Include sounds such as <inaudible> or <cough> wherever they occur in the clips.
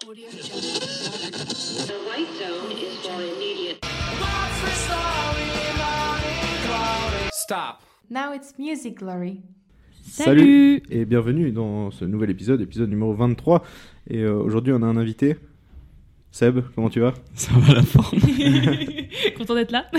<laughs> Stop. Now it's music glory. Salut et bienvenue dans ce nouvel épisode, épisode numéro 23. Et euh, aujourd'hui, on a un invité. Seb, comment tu vas? Ça va la forme. <laughs> Content d'être là. <laughs>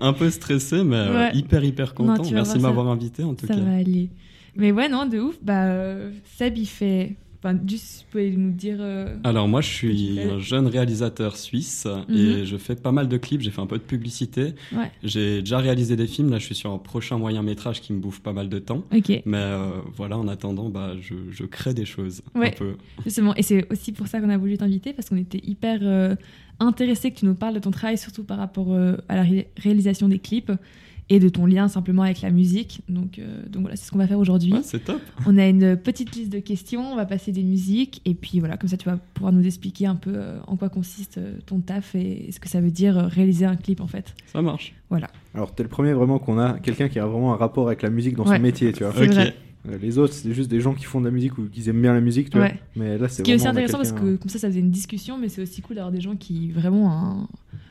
un, un peu stressé, mais euh, Ouais. hyper hyper content. Merci de voir, ça- m'avoir invité en tout Ça cas. va aller. Mais ouais, non, de ouf. Bah, euh, Seb, il fait. Enfin, juste, vous pouvez nous dire. euh, Alors moi, je suis un jeune réalisateur suisse Mhm. et je fais pas mal de clips. J'ai fait un peu de publicité. Ouais. J'ai déjà réalisé des films. Là, je suis sur un prochain moyen métrage qui me bouffe pas mal de temps. Mais euh, voilà, en attendant, bah, je, je crée des choses un peu. justement. Et c'est aussi pour ça qu'on a voulu t'inviter, parce qu'on était hyper euh, intéressés que tu nous parles de ton travail, surtout par rapport euh, à la ré- réalisation des clips et de ton lien simplement avec la musique. Donc, euh, donc voilà, c'est ce qu'on va faire aujourd'hui. Ouais, c'est top. On a une petite liste de questions, on va passer des musiques, et puis voilà, comme ça tu vas pouvoir nous expliquer un peu euh, en quoi consiste euh, ton taf et ce que ça veut dire euh, réaliser un clip en fait. Ça marche. Alors, t'es le premier vraiment qu'on a, quelqu'un qui a vraiment un rapport avec la musique dans Ouais. son métier, tu vois. Ok. vrai. Les autres, c'est juste des gens qui font de la musique ou qui aiment bien la musique, tu vois. Ouais. Mais là, c'est Ce qui est aussi intéressant parce que comme ça ça faisait une discussion, mais c'est aussi cool d'avoir des gens qui vraiment ont un,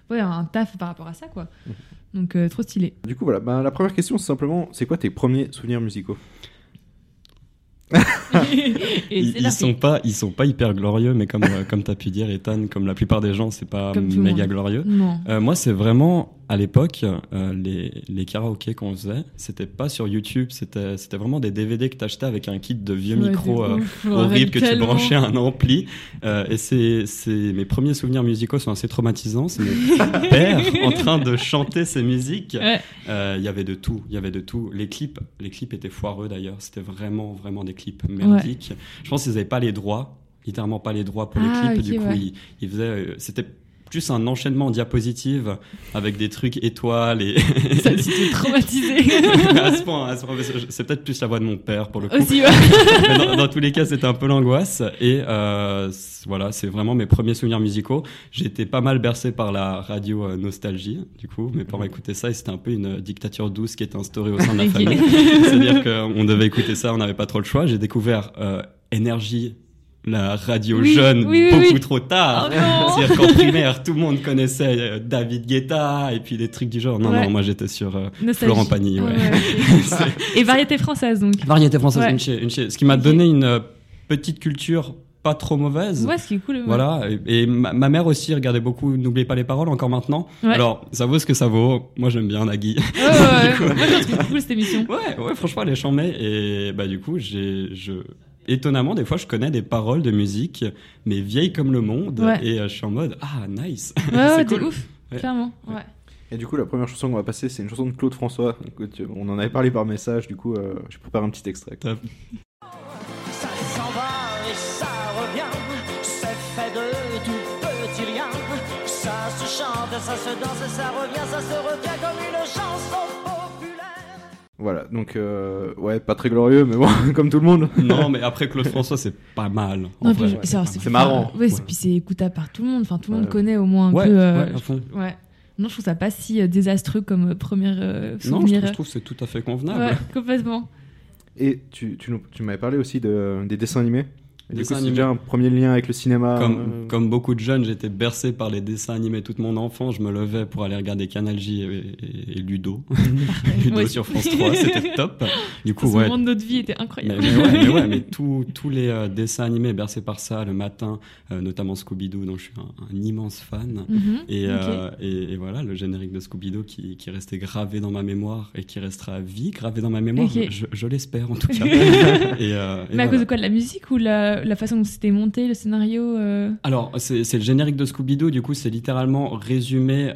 ouais, un taf par rapport à ça quoi. Donc euh, trop stylé. Du coup, voilà. Ben, la première question, c'est simplement, c'est quoi tes premiers souvenirs musicaux? <laughs> Ils, ils sont pas, ils sont pas hyper glorieux, mais comme euh, comme t'as pu dire, Ethan, comme la plupart des gens, c'est pas méga glorieux. Euh, moi, c'est vraiment à l'époque euh, les les karaokés qu'on faisait, c'était pas sur YouTube, c'était vraiment des DVD que t'achetais avec un kit de vieux Ouais, micros euh, horribles que tu branchais à un ampli. Euh, et c'est mes premiers souvenirs musicaux sont assez traumatisants. C'est mes <laughs> pères en train de chanter ces musiques. Ouais. Euh, Il y avait de tout, il y avait de tout. Les clips, les clips étaient foireux d'ailleurs. C'était vraiment vraiment des clips merdiques. Je pense qu'ils avaient pas les droits, littéralement pas les droits pour Ah, les clips. ok, du coup, ouais. ils, ils faisaient, euh, c'était plus un enchaînement en diapositives avec des trucs étoiles et <laughs> Ça traumatisé. <laughs> à ce point, c'est peut-être plus la voix de mon père pour le coup. aussi ouais. <laughs> Mais dans, dans tous les cas, c'était un peu l'angoisse. Et euh, voilà, c'est vraiment mes premiers souvenirs musicaux. J'étais pas mal bercé par la radio euh, Nostalgie. Du coup, mes parents écoutaient ça et c'était un peu une euh, dictature douce qui était instaurée au sein de la famille. C'est-à-dire qu'on devait écouter ça, on n'avait pas trop le choix. J'ai découvert euh, Énergie, la radio Oui, jeune, oui, oui, beaucoup oui. trop tard. Oh. <laughs> C'est-à-dire qu'en primaire, tout le monde connaissait euh, David Guetta et puis des trucs du genre. Non, Ouais. non, moi j'étais sur euh. Florent Pagny. Ouais. <laughs> ok. <laughs> Et variété française donc. Variété française, Ouais. une chier, une chier. Ce qui m'a donné une euh, petite culture pas trop mauvaise. Ouais, ce qui est cool. ouais. Voilà, et, et ma, ma mère aussi regardait beaucoup N'oubliez pas les paroles encore maintenant. Ouais. Alors, ça vaut ce que ça vaut. Moi, j'aime bien Nagui. Ouais, ouais, ouais. Moi, je la trouve cool cette émission. ouais, ouais, franchement, elle est chambée. Et bah, du coup, j'ai, je, étonnamment, des fois, je connais des paroles de musique, mais vieilles comme le monde. Ouais. Et euh, je suis en mode, ah, nice. Ouais, <laughs> ouais, C'est de cool. ouf. Ouais. Clairement. Ouais. Et du coup, la première chanson qu'on va passer, c'est une chanson de Claude François. Écoute, on en avait parlé par message, du coup, euh, je prépare un petit extrait. Top. Ça s'en va et ça revient, c'est fait de tout petit rien. Ça se chante, ça se danse et ça revient, ça se retient comme une chanson. Voilà, donc, euh, ouais, pas très glorieux, mais bon, <laughs> comme tout le monde. non, mais après, Claude François, c'est pas mal. Non, c'est- alors, C'est marrant. Ouais, c'est- Ouais. puis c'est écoutable par tout le monde. Enfin, tout le monde Ouais. connaît au moins un Ouais, peu. euh, ouais, à fond. ouais. Non, je trouve ça pas si euh, désastreux comme euh, première euh, Non, je trouve, je trouve que c'est tout à fait convenable. ouais, complètement. Et tu, tu, tu m'avais parlé aussi de, des dessins animés. Et du Dessins coup, c'est animés. déjà un premier lien avec le cinéma. Comme, euh, comme beaucoup de jeunes, j'étais bercé par les dessins animés toute mon enfance. Je me levais pour aller regarder Canal J et, et- et Ludo. <laughs> Ludo sur France 3, c'était top. <laughs> Du coup, Ce ouais. moment de notre vie était incroyable. mais ouais, mais ouais, mais <laughs> tous tous les euh, dessins animés bercés par ça le matin, euh, notamment Scooby-Doo, dont je suis un, un immense fan. Mhm. Et, euh, et, et voilà, le générique de Scooby-Doo qui, qui est resté gravé dans ma mémoire et qui restera à vie gravé dans ma mémoire, je, je l'espère en tout <laughs> cas. et, Mais à voilà. cause de quoi? De la musique ou la, la façon dont c'était monté, le scénario Alors, c'est le générique de Scooby-Doo, du coup, c'est littéralement résumé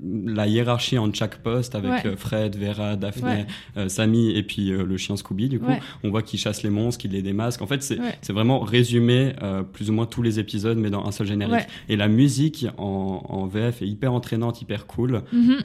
la hiérarchie en chaque poste avec Ouais. euh, Fred, Vera, Daphné, Ouais. euh, Sammy et puis euh, le chien Scooby, du coup. Ouais. On voit qu'il chasse les monstres, qu'il les démasque. En fait, c'est vraiment résumé euh, plus ou moins tous les épisodes, mais dans un seul générique. Et la musique en, en VF est hyper entraînante, hyper cool. mhm.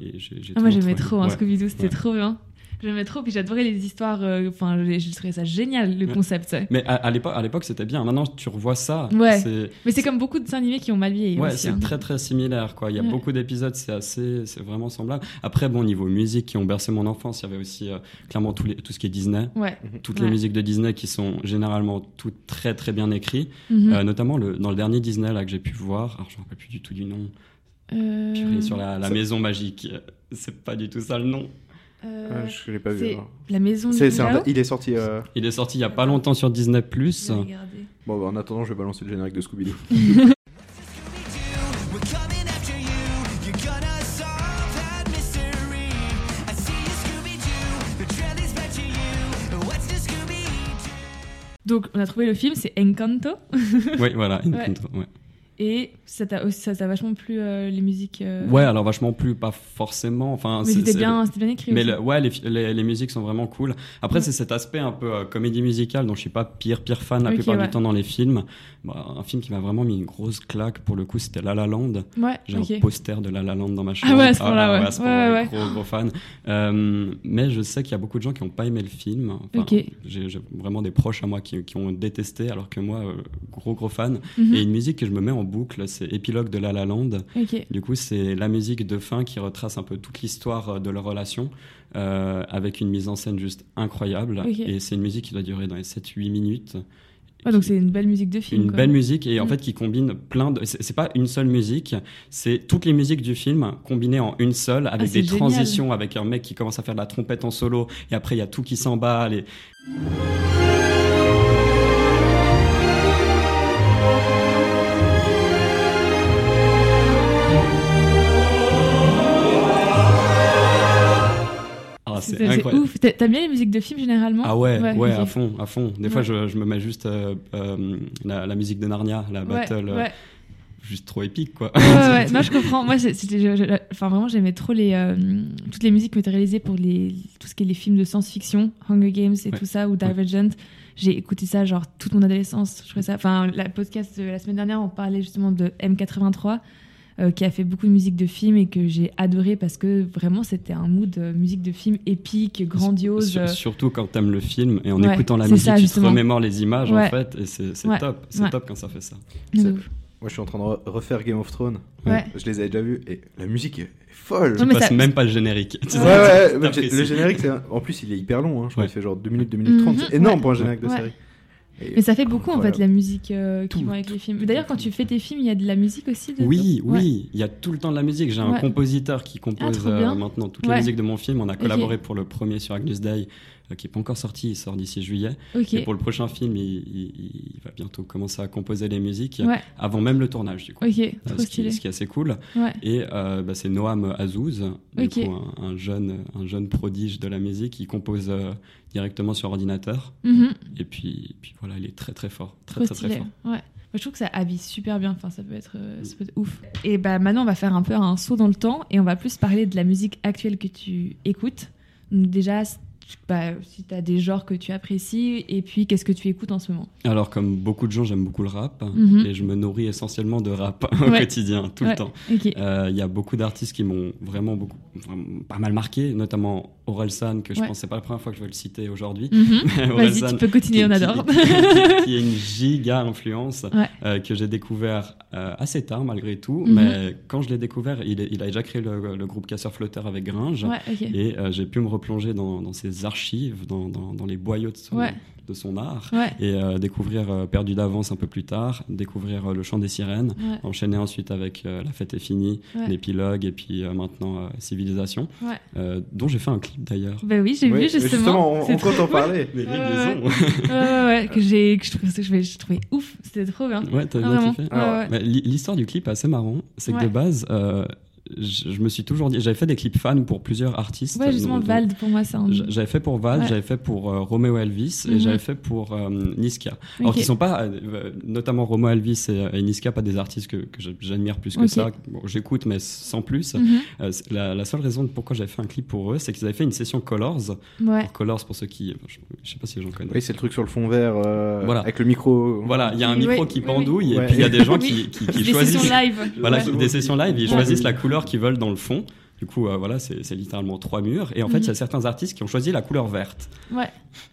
Et Ah, moi j'aimais trop hein, ouais. Scooby-Doo, c'était trop bien. J'aimais trop, puis j'adorais les histoires. euh, Enfin, j'ai- je trouvais ça génial, le Ouais. concept. Mais à, à l'époque, c'était bien. Maintenant, tu revois ça. Ouais. Mais c'est comme beaucoup de dessins animés qui ont mal vieilli. Ouais, c'est hein. très très similaire quoi. Il y a Ouais. beaucoup d'épisodes, c'est assez, c'est vraiment semblable. Après, bon, niveau musique qui ont bercé mon enfance, il y avait aussi euh, clairement tous les, tout ce qui est Disney, Ouais. toutes Ouais. les musiques de Disney qui sont généralement toutes très très bien écrites. Mhm. Euh, notamment le, dans le dernier Disney là que j'ai pu voir. Alors je me rappelle plus du tout du nom. Euh, Purée, sur la, la maison magique. Euh, C'est pas du tout ça le nom. Euh, Ah, je l'ai pas vu. la maison C'est, du c'est un- Lao il est sorti. euh, Il est sorti il y a pas longtemps sur Disney Plus. Bon, bah, en attendant, je vais balancer le générique de the Scooby-Doo? <laughs> Donc, on a trouvé le film, c'est Encanto. oui, voilà. <laughs> Ouais. Encanto, ouais. Et ça t'a vachement plu euh, les musiques. euh, Ouais, alors vachement plus, pas forcément. Enfin, Mais c'était bien, c'était bien écrit. Mais aussi. le- ouais, les, les, les musiques sont vraiment cool. Après, Ouais. c'est cet aspect un peu euh, comédie musicale dont je suis pas pire, pire fan la plupart ouais. du temps dans les films. Bah, un film qui m'a vraiment mis une grosse claque pour le coup, c'était La La Land. Ouais, J'ai un poster de La La Land dans ma Ah chambre. ouais, à ce point-là, ouais. à ce point-là, Ouais, Gros, gros fan. Mais je sais qu'il y a beaucoup de gens qui n'ont pas aimé le film. Enfin, Ok. J'ai vraiment des proches à moi qui, qui ont détesté, alors que moi, gros, gros fan. Mhm. Et une musique que je me mets en boucle, c'est Épilogue de La La Land. Du coup, c'est la musique de fin qui retrace un peu toute l'histoire euh, de leur relation, euh, avec une mise en scène juste incroyable. Et c'est une musique qui doit durer dans les 7-8 minutes. Donc c'est une belle musique de film. Une quoi. belle musique et en Mm. fait qui combine plein de. C'est pas une seule musique, c'est toutes les musiques du film combinées en une seule avec Ah, des génial. transitions, avec un mec qui commence à faire de la trompette en solo et après il y a tout qui s'emballe. Et... c'est ouf. T'a- T'aimes bien les musiques de film généralement? Ah ouais, ouais, à fond, à fond. Des fois, je, je me mets juste euh, euh, la, la musique de Narnia, la battle, euh, juste trop épique, quoi. Ouais, ouais. <laughs> Non, je comprends. Moi, c'était, enfin, vraiment, j'aimais trop les, euh, toutes les musiques réalisées pour les, tout ce qui est les films de science-fiction, Hunger Games et tout ça, ou Divergent. J'ai écouté ça genre toute mon adolescence. Je trouvais ça. Enfin, la podcast de la semaine dernière, on parlait justement de M83. Euh, qui a fait beaucoup de musique de film et que j'ai adoré parce que vraiment c'était un mood euh, musique de film épique, grandiose. Sur- euh, surtout quand t'aimes le film et en Ouais, écoutant la musique, ça, tu te remémores les images Ouais. en fait, et c'est Ouais, top. C'est ouais. top quand ça fait ça. Moi, je suis en train de re- refaire Game of Thrones. Ouais. Je les avais déjà vus et la musique est folle. Non, Tu mais passes ça- même pas le générique. Tu tu le générique, en plus, il est hyper long. Hein. Je crois Ouais. qu'il fait genre 2 minutes, 2 minutes 30. Mhm, C'est énorme ouais. pour un générique de Ouais. série. Et- Mais ça fait beaucoup en fait la musique euh, qui Tout, vont avec les films. D'ailleurs, quand tu fais tes films, il y a de la musique aussi. Oui, Ouais. oui, il y a tout le temps de la musique. J'ai un compositeur qui compose trop euh, maintenant toutes Ouais. les musiques de mon film. On a collaboré pour le premier sur Agnus Dei, euh, qui est pas encore sorti, il sort d'ici juillet. Et pour le prochain film, il, il- il va bientôt commencer à composer les musiques, Ouais. avant même le tournage du coup. Euh, Trop ce, qui, stylé. ce qui est assez cool. Ouais. Et euh, bah, c'est Noam Azouz, du Ok. coup, un, un jeune, un jeune prodige de la musique qui compose euh, directement sur ordinateur. Mhm. Et puis, puis voilà, il est très très fort. Très Trop très très fort. Ouais. Moi, je trouve que ça habille super bien. Enfin, ça peut être, euh, ça peut être ouf. Et bah maintenant, on va faire un peu un saut dans le temps et on va plus parler de la musique actuelle que tu écoutes. Donc déjà, bah, si tu as des genres que tu apprécies et puis qu'est-ce que tu écoutes en ce moment? Alors, comme beaucoup de gens, j'aime beaucoup le rap. Mhm. Et je me nourris essentiellement de rap au Ouais. quotidien, tout Ouais. le temps. Euh, Il y a beaucoup d'artistes qui m'ont vraiment beaucoup, vraiment pas mal marqué, notamment Orelsan, que je Ouais. pense c'est pas la première fois que je vais le citer aujourd'hui. Mhm. <laughs> Vas-y, Orelsan, tu peux continuer, qui- on adore. qui, qui- qui est une giga influence Ouais. euh, que j'ai découvert euh, assez tard malgré tout. Mhm. Mais quand je l'ai découvert, il, est- il a déjà créé le, le groupe Casseur Flotteur avec Gringe. Ouais. Et euh, j'ai pu me replonger dans, dans ses archives, dans, dans- dans les boyaux de son, de son art. Et découvrir Perdu d'avance un peu plus tard, découvrir Le chant des sirènes, enchaîner ensuite avec La fête est finie, l'épilogue et puis maintenant Civilisation, dont j'ai fait un clip d'ailleurs. Bah oui, j'ai Oui, vu justement. justement, on, on trop compte en cool. parler. Les Ouais, ouais, liaisons. ouais, ouais, ouais, que j'ai, que je trouvais, que je trouvais ouf. C'était trop bien. Ouais, t'as Ah, bien kiffé. Ouais, ouais. L'histoire du clip est assez marrant. C'est que Ouais. de base, euh, je, je me suis toujours dit, j'avais fait des clips fans pour plusieurs artistes. Ouais, justement, Vald, pour moi, c'est un. J'avais fait pour Val, Ouais. j'avais fait pour euh, Romeo Elvis Mhm. et j'avais fait pour euh, Niska. Alors Ok. qui sont pas, euh, notamment Romeo Elvis et, et Niska, pas des artistes que, que j'a- j'admire plus que ça. Bon, J'écoute mais sans plus. Mhm. Euh, la, la seule raison de pourquoi j'avais fait un clip pour eux, c'est qu'ils avaient fait une session Colors. Ouais. Alors, Colors pour ceux qui, je, je sais pas si les gens connaissent. Oui, c'est le truc sur le fond vert euh, Voilà. avec le micro. Voilà, il y a un micro oui, qui oui, pendouille oui. et puis il y a des gens qui, qui, qui Des choisissent. sessions live. Voilà, des sessions live, ils Ouais. choisissent la couleur qu'ils veulent dans le fond. Du coup, euh, voilà, c'est littéralement trois murs. Et en fait, il y a certains artistes qui ont choisi la couleur verte. Ouais.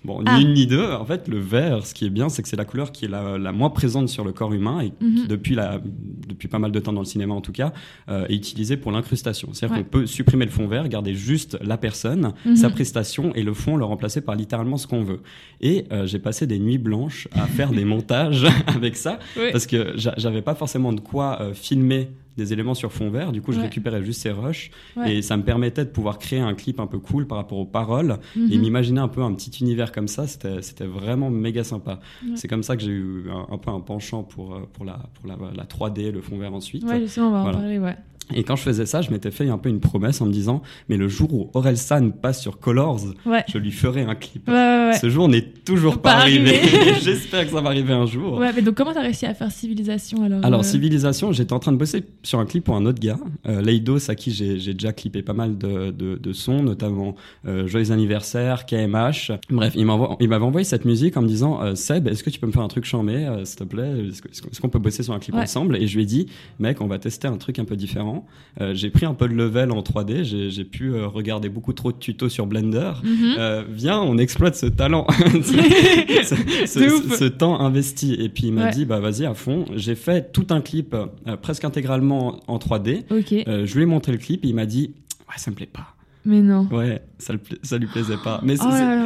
Bon, Ah. ni une ni deux. En fait, le vert, ce qui est bien, c'est que c'est la couleur qui est la, la moins présente sur le corps humain et qui, Mhm. depuis, la, depuis pas mal de temps dans le cinéma en tout cas, euh, est utilisée pour l'incrustation. C'est-à-dire Ouais. qu'on peut supprimer le fond vert, garder juste la personne, Mhm. sa prestation et le fond le remplacer par littéralement ce qu'on veut. Et euh, j'ai passé des nuits blanches à faire des <laughs> montages <laughs> avec ça parce que j'a- j'avais pas forcément de quoi filmer des éléments sur fond vert. Du coup, je Ouais. récupérais juste ces rushs Ouais. et ça me permettait de pouvoir créer un clip un peu cool par rapport aux paroles et Mhm. m'imaginer un peu un petit univers comme ça. C'était vraiment méga sympa. Ouais. C'est comme ça que j'ai eu un, un peu un penchant pour, euh, pour, la, pour la, la 3D, le fond vert ensuite. Ouais, justement, on va Voilà. en parler, ouais. Et quand je faisais ça, je m'étais fait un peu une promesse en me disant, mais le jour où Aurel San passe sur Colors, Ouais. je lui ferai un clip. Ouais, ouais, ouais. Ce jour n'est toujours pas, Pas arrivé. arrivé. <laughs> J'espère que ça va arriver un jour. Ouais, mais donc comment t'as réussi à faire Civilisation alors Alors, euh, Civilisation, j'étais en train de bosser sur un clip pour un autre gars, euh, Leidos, à qui j'ai déjà clippé pas mal de, de, de sons, notamment euh, Joyeux anniversaire, KMH. Bref, il m'avait envoyé cette musique en me disant euh, Seb, est-ce que tu peux me faire un truc chambé, euh, s'il te plaît? Est-ce qu'on peut bosser sur un clip ensemble? Et je lui ai dit, mec, on va tester un truc un peu différent. Euh, j'ai pris un peu de level en 3D, j'ai pu euh, regarder beaucoup trop de tutos sur Blender. Mhm. Euh, viens, on exploite ce talent, <laughs> <laughs> ce, ce- De ce- ouf. ce temps investi. Et puis il m'a Ouais. dit, bah vas-y à fond. J'ai fait tout un clip presque intégralement en 3D. Ok, Euh, je lui ai montré le clip et il m'a dit, ouais, ça me plaît pas. Mais non. Ouais, ça, le ça lui plaisait pas. Mais c'est-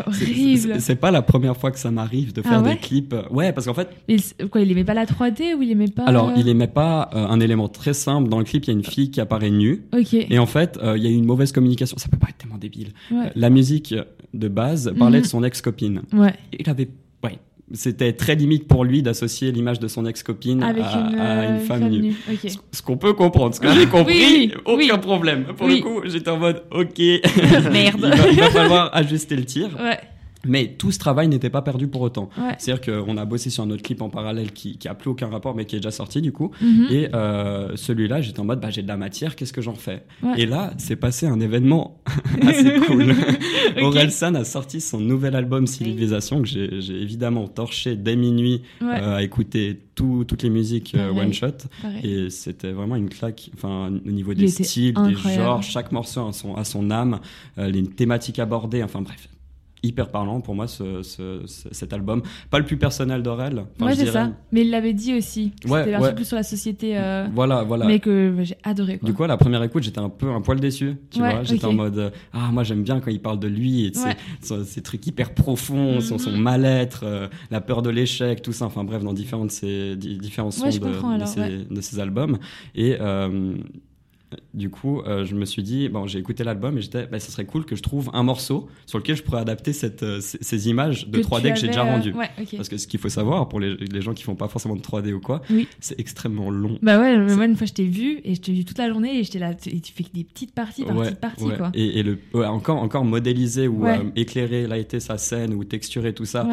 Oh c'est- c'est pas la première fois que ça m'arrive de Ah faire ouais des clips. Ouais, parce qu'en fait, Il, quoi, il aimait pas la 3D ou il aimait pas alors euh, il aimait pas euh, un élément très simple. Dans le clip, il y a une fille qui apparaît nue. Ok. Et en fait, euh, il y a eu une mauvaise communication. Ça peut pas être tellement débile. Ouais. La musique de base parlait Mhm. de son ex-copine. Ouais. il avait ouais c'était très limite pour lui d'associer l'image de son ex-copine à, une, à une euh, femme nue. Ce- Ce qu'on peut comprendre, ce que j'ai compris, Oui, aucun oui. problème. Pour Oui. le coup, j'étais en mode, ok, <laughs> Merde. il, va, il va falloir ajuster le tir. Ouais. Mais tout ce travail n'était pas perdu pour autant. Ouais. C'est-à-dire qu'on a bossé sur un autre clip en parallèle qui, qui a plus aucun rapport, mais qui est déjà sorti du coup. Mhm. Et euh, celui-là, j'étais en mode, bah, j'ai de la matière, qu'est-ce que j'en fais? Ouais. Et là, c'est passé un événement <laughs> assez <laughs> cool. Ok. Aurel San a sorti son nouvel album Civilisation, que j'ai évidemment torché dès minuit Ouais. euh, à écouter tout- toutes les musiques euh, one shot. Pareil. Et c'était vraiment une claque, enfin, au niveau des styles, des genres, chaque morceau a son, a son âme, les thématiques abordées, enfin bref. Hyper parlant pour moi ce, ce- ce- cet album. Pas le plus personnel d'Aurel. enfin, ouais, c'est ça. Mais il l'avait dit aussi. Ouais, C'était un peu ouais. plus sur la société. euh, Voilà, voilà. Mais que bah, j'ai adoré. Quoi. Du coup, à la première écoute, j'étais un peu un poil déçu. Tu vois, j'étais en mode euh, ah moi j'aime bien quand il parle de lui et de ses- trucs hyper profonds, son, son Mhm. mal-être, euh, la peur de l'échec, tout ça. Enfin bref, dans différents de ces di- différents sons de, de ces albums. Et euh, du coup, euh, je me suis dit bon, j'ai écouté l'album et j'étais, bah, ça serait cool que je trouve un morceau sur lequel je pourrais adapter cette, euh, ces, ces images de Que 3D tu que j'ai déjà euh, rendues. Ouais. Parce que ce qu'il faut savoir pour les, les gens qui font pas forcément de 3D ou quoi, Oui. c'est extrêmement long. Bah ouais, mais moi une fois je t'ai vu et je t'ai vu toute la journée et j'étais là et tu fais des petites parties par petites parties ouais. quoi. Et, et le, encore, encore modéliser ou euh, éclairer, lighter sa scène ou texturer tout ça,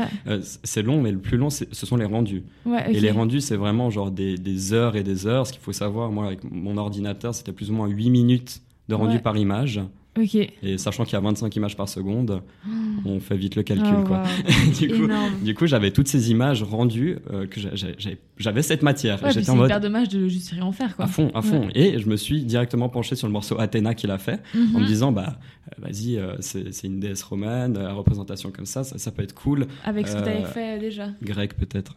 c'est long, mais le plus long, ce sont les rendus. Et les rendus, c'est vraiment genre des, des heures et des heures. Ce qu'il faut savoir, moi, avec mon ordinateur, c'était plus ou moins 8 minutes de rendu Ouais. par image. Ok. Et sachant qu'il y a 25 images par seconde, <gasps> on fait vite le calcul, Oh, quoi. <laughs> du coup, Énorme. du coup, j'avais toutes ces images rendues, euh, que j'a- j'a- j'avais cette matière. Ouais, c'est mode hyper dommage de juste rien en faire quoi. à fond, à fond. Et je me suis directement penché sur le morceau Athéna qu'il a fait en me Mhm. disant bah euh, vas-y euh, c'est une déesse romaine la représentation comme ça ça, ça peut être cool Avec ce que euh, t'avais fait déjà. grec peut-être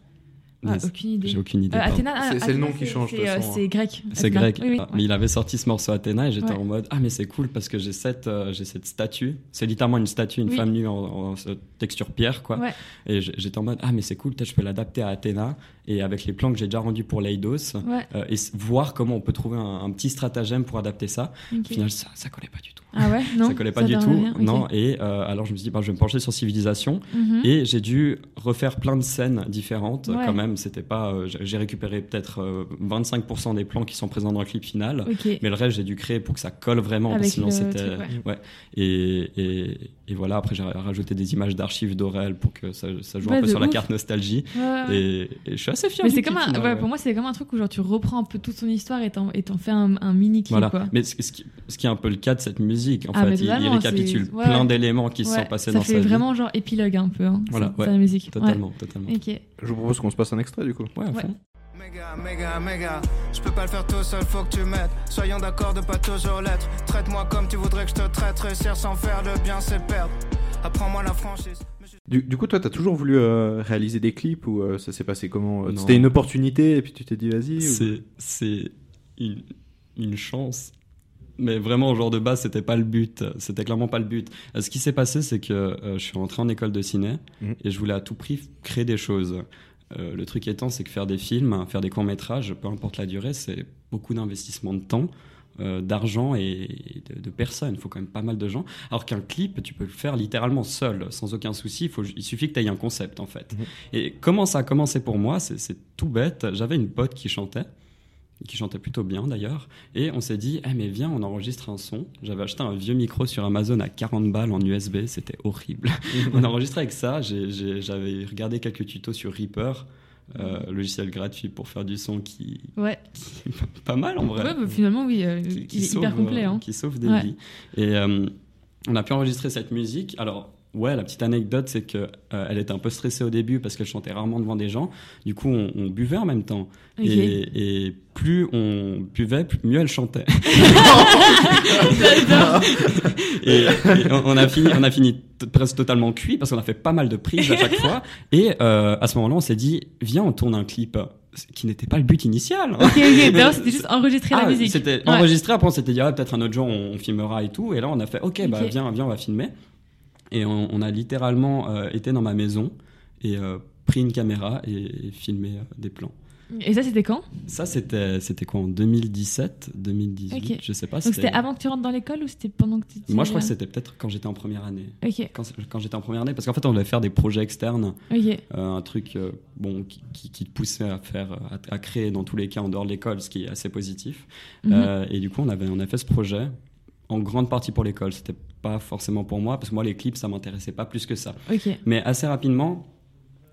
Ah, Mais aucune idée. j'ai aucune idée Euh. Athéna, C'est- c'est le nom qui change, de C'est euh, c'est grec. c'est grec Oui, oui. Ah, mais il avait sorti ce morceau Athéna et j'étais Ouais. en mode ah mais c'est cool parce que j'ai cette euh, j'ai cette statue c'est littéralement une statue une Oui. femme nue en, en, euh, texture pierre quoi Ouais. et j'étais en mode ah mais c'est cool peut-être je peux l'adapter à Athéna et avec les plans que j'ai déjà rendus pour Leidos Ouais, euh, et voir comment on peut trouver un, un petit stratagème pour adapter ça. Ok. au final ça ça collait pas du tout. Ah ouais, <laughs> non ça collait pas du tout rien, non et euh, alors je me suis dit bah, je vais me pencher sur civilisation. Mhm. et j'ai dû refaire plein de scènes différentes Ouais. quand même. C'était pas euh, j'ai- récupéré peut-être euh, 25% des plans qui sont présents dans le clip final. Mais le reste j'ai dû créer pour que ça colle vraiment parce sinon c'était ouais. et, et, et voilà après j'ai rajouté des images d'archives d'Aurel pour que ça, ça joue un peu sur la carte nostalgie. Et je suis <laughs> assez fier Mais c'est comme un, final, ouais, ouais. pour moi c'est comme un truc où genre tu reprends un peu toute son histoire et t'en et t'en fais un, un mini clip Voilà. quoi. Mais ce, ce qui, ce qui est un peu le cas de cette musique, en Ah, fait, il, il récapitule ouais, plein d'éléments qui se sont passés ça dans fait sa vie. vraiment genre épilogue un peu. Hein, Voilà, c'est la musique. Totalement, totalement. Je vous propose qu'on se passe un extrait du coup. Ouais, Méga, méga, méga. Je peux pas le faire tout seul, faut que tu m'aides. Soyons d'accord de pas toujours l'être. Traite-moi comme tu voudrais que je te traite. Réussir sans faire le bien, c'est perdre. Apprends-moi la franchise. Du, du coup, toi, t'as toujours voulu euh, réaliser des clips ou euh, ça s'est passé comment Non. C'était une opportunité et puis tu t'es dit vas-y ou- C'est, une, une chance. Mais vraiment, au genre de base, c'était pas le but. C'était clairement pas le but. Euh, Ce qui s'est passé, c'est que euh, je suis rentré en école de ciné Mhm. et je voulais à tout prix créer des choses. Euh, le truc étant, c'est que faire des films, faire des courts-métrages, peu importe la durée, c'est beaucoup d'investissement de temps, euh, d'argent et de, de personnes. Il faut quand même pas mal de gens. Alors qu'un clip, tu peux le faire littéralement seul, sans aucun souci. Il, faut, il suffit que tu aies un concept, en fait. Mhm. Et comment ça a commencé pour moi C'est tout bête. J'avais une pote qui chantait qui chantait plutôt bien d'ailleurs, et on s'est dit, eh mais viens, on enregistre un son. J'avais acheté un vieux micro sur Amazon à 40 balles en USB, c'était horrible. <laughs> on a enregistré avec ça, j'avais regardé quelques tutos sur Reaper, euh, logiciel gratuit pour faire du son qui, Ouais, qui est pas mal en vrai. ouais bah, finalement, oui, euh, Qui- qui il est sauve, hyper complet. euh, Hein. Qui sauve des Ouais. vies. Et euh, on a pu enregistrer cette musique. Alors, ouais, la petite anecdote, c'est que euh, elle était un peu stressée au début parce qu'elle chantait rarement devant des gens. Du coup, on, on buvait en même temps. Et, et plus on buvait, plus- mieux elle chantait. <laughs> et, et on a fini, on a fini presque totalement cuit parce qu'on a fait pas mal de prises à chaque fois. Et euh, à ce moment-là, on s'est dit, viens, on tourne un clip Ce qui n'était pas le but initial. Ok, ok, d'abord c'était juste enregistrer la Ah, musique. C'était Ouais. enregistré, après on s'était dit, ah, peut-être un autre jour on, on filmera et tout. Et là on a fait, ok, bah viens, viens, on va filmer. Et on, on a littéralement euh, été dans ma maison et euh, pris une caméra et, et filmé euh, des plans. Et ça, c'était quand? Ça, c'était c'était quoi en 2017, 2018, Ok. je sais pas. Donc c'était avant que tu rentres dans l'école ou c'était pendant que tu Moi, je crois que c'était peut-être quand j'étais en première année. Ok, Quand, quand j'étais en première année, parce qu'en fait, on devait faire des projets externes, ok. euh, un truc euh, bon qui, qui, qui te poussait à faire, à, à créer dans tous les cas en dehors de l'école, ce qui est assez positif. Mhm. Euh, et du coup, on avait, on a fait ce projet en grande partie pour l'école. C'était pas forcément pour moi, parce que moi, les clips, ça m'intéressait pas plus que ça. Ok. Mais assez rapidement,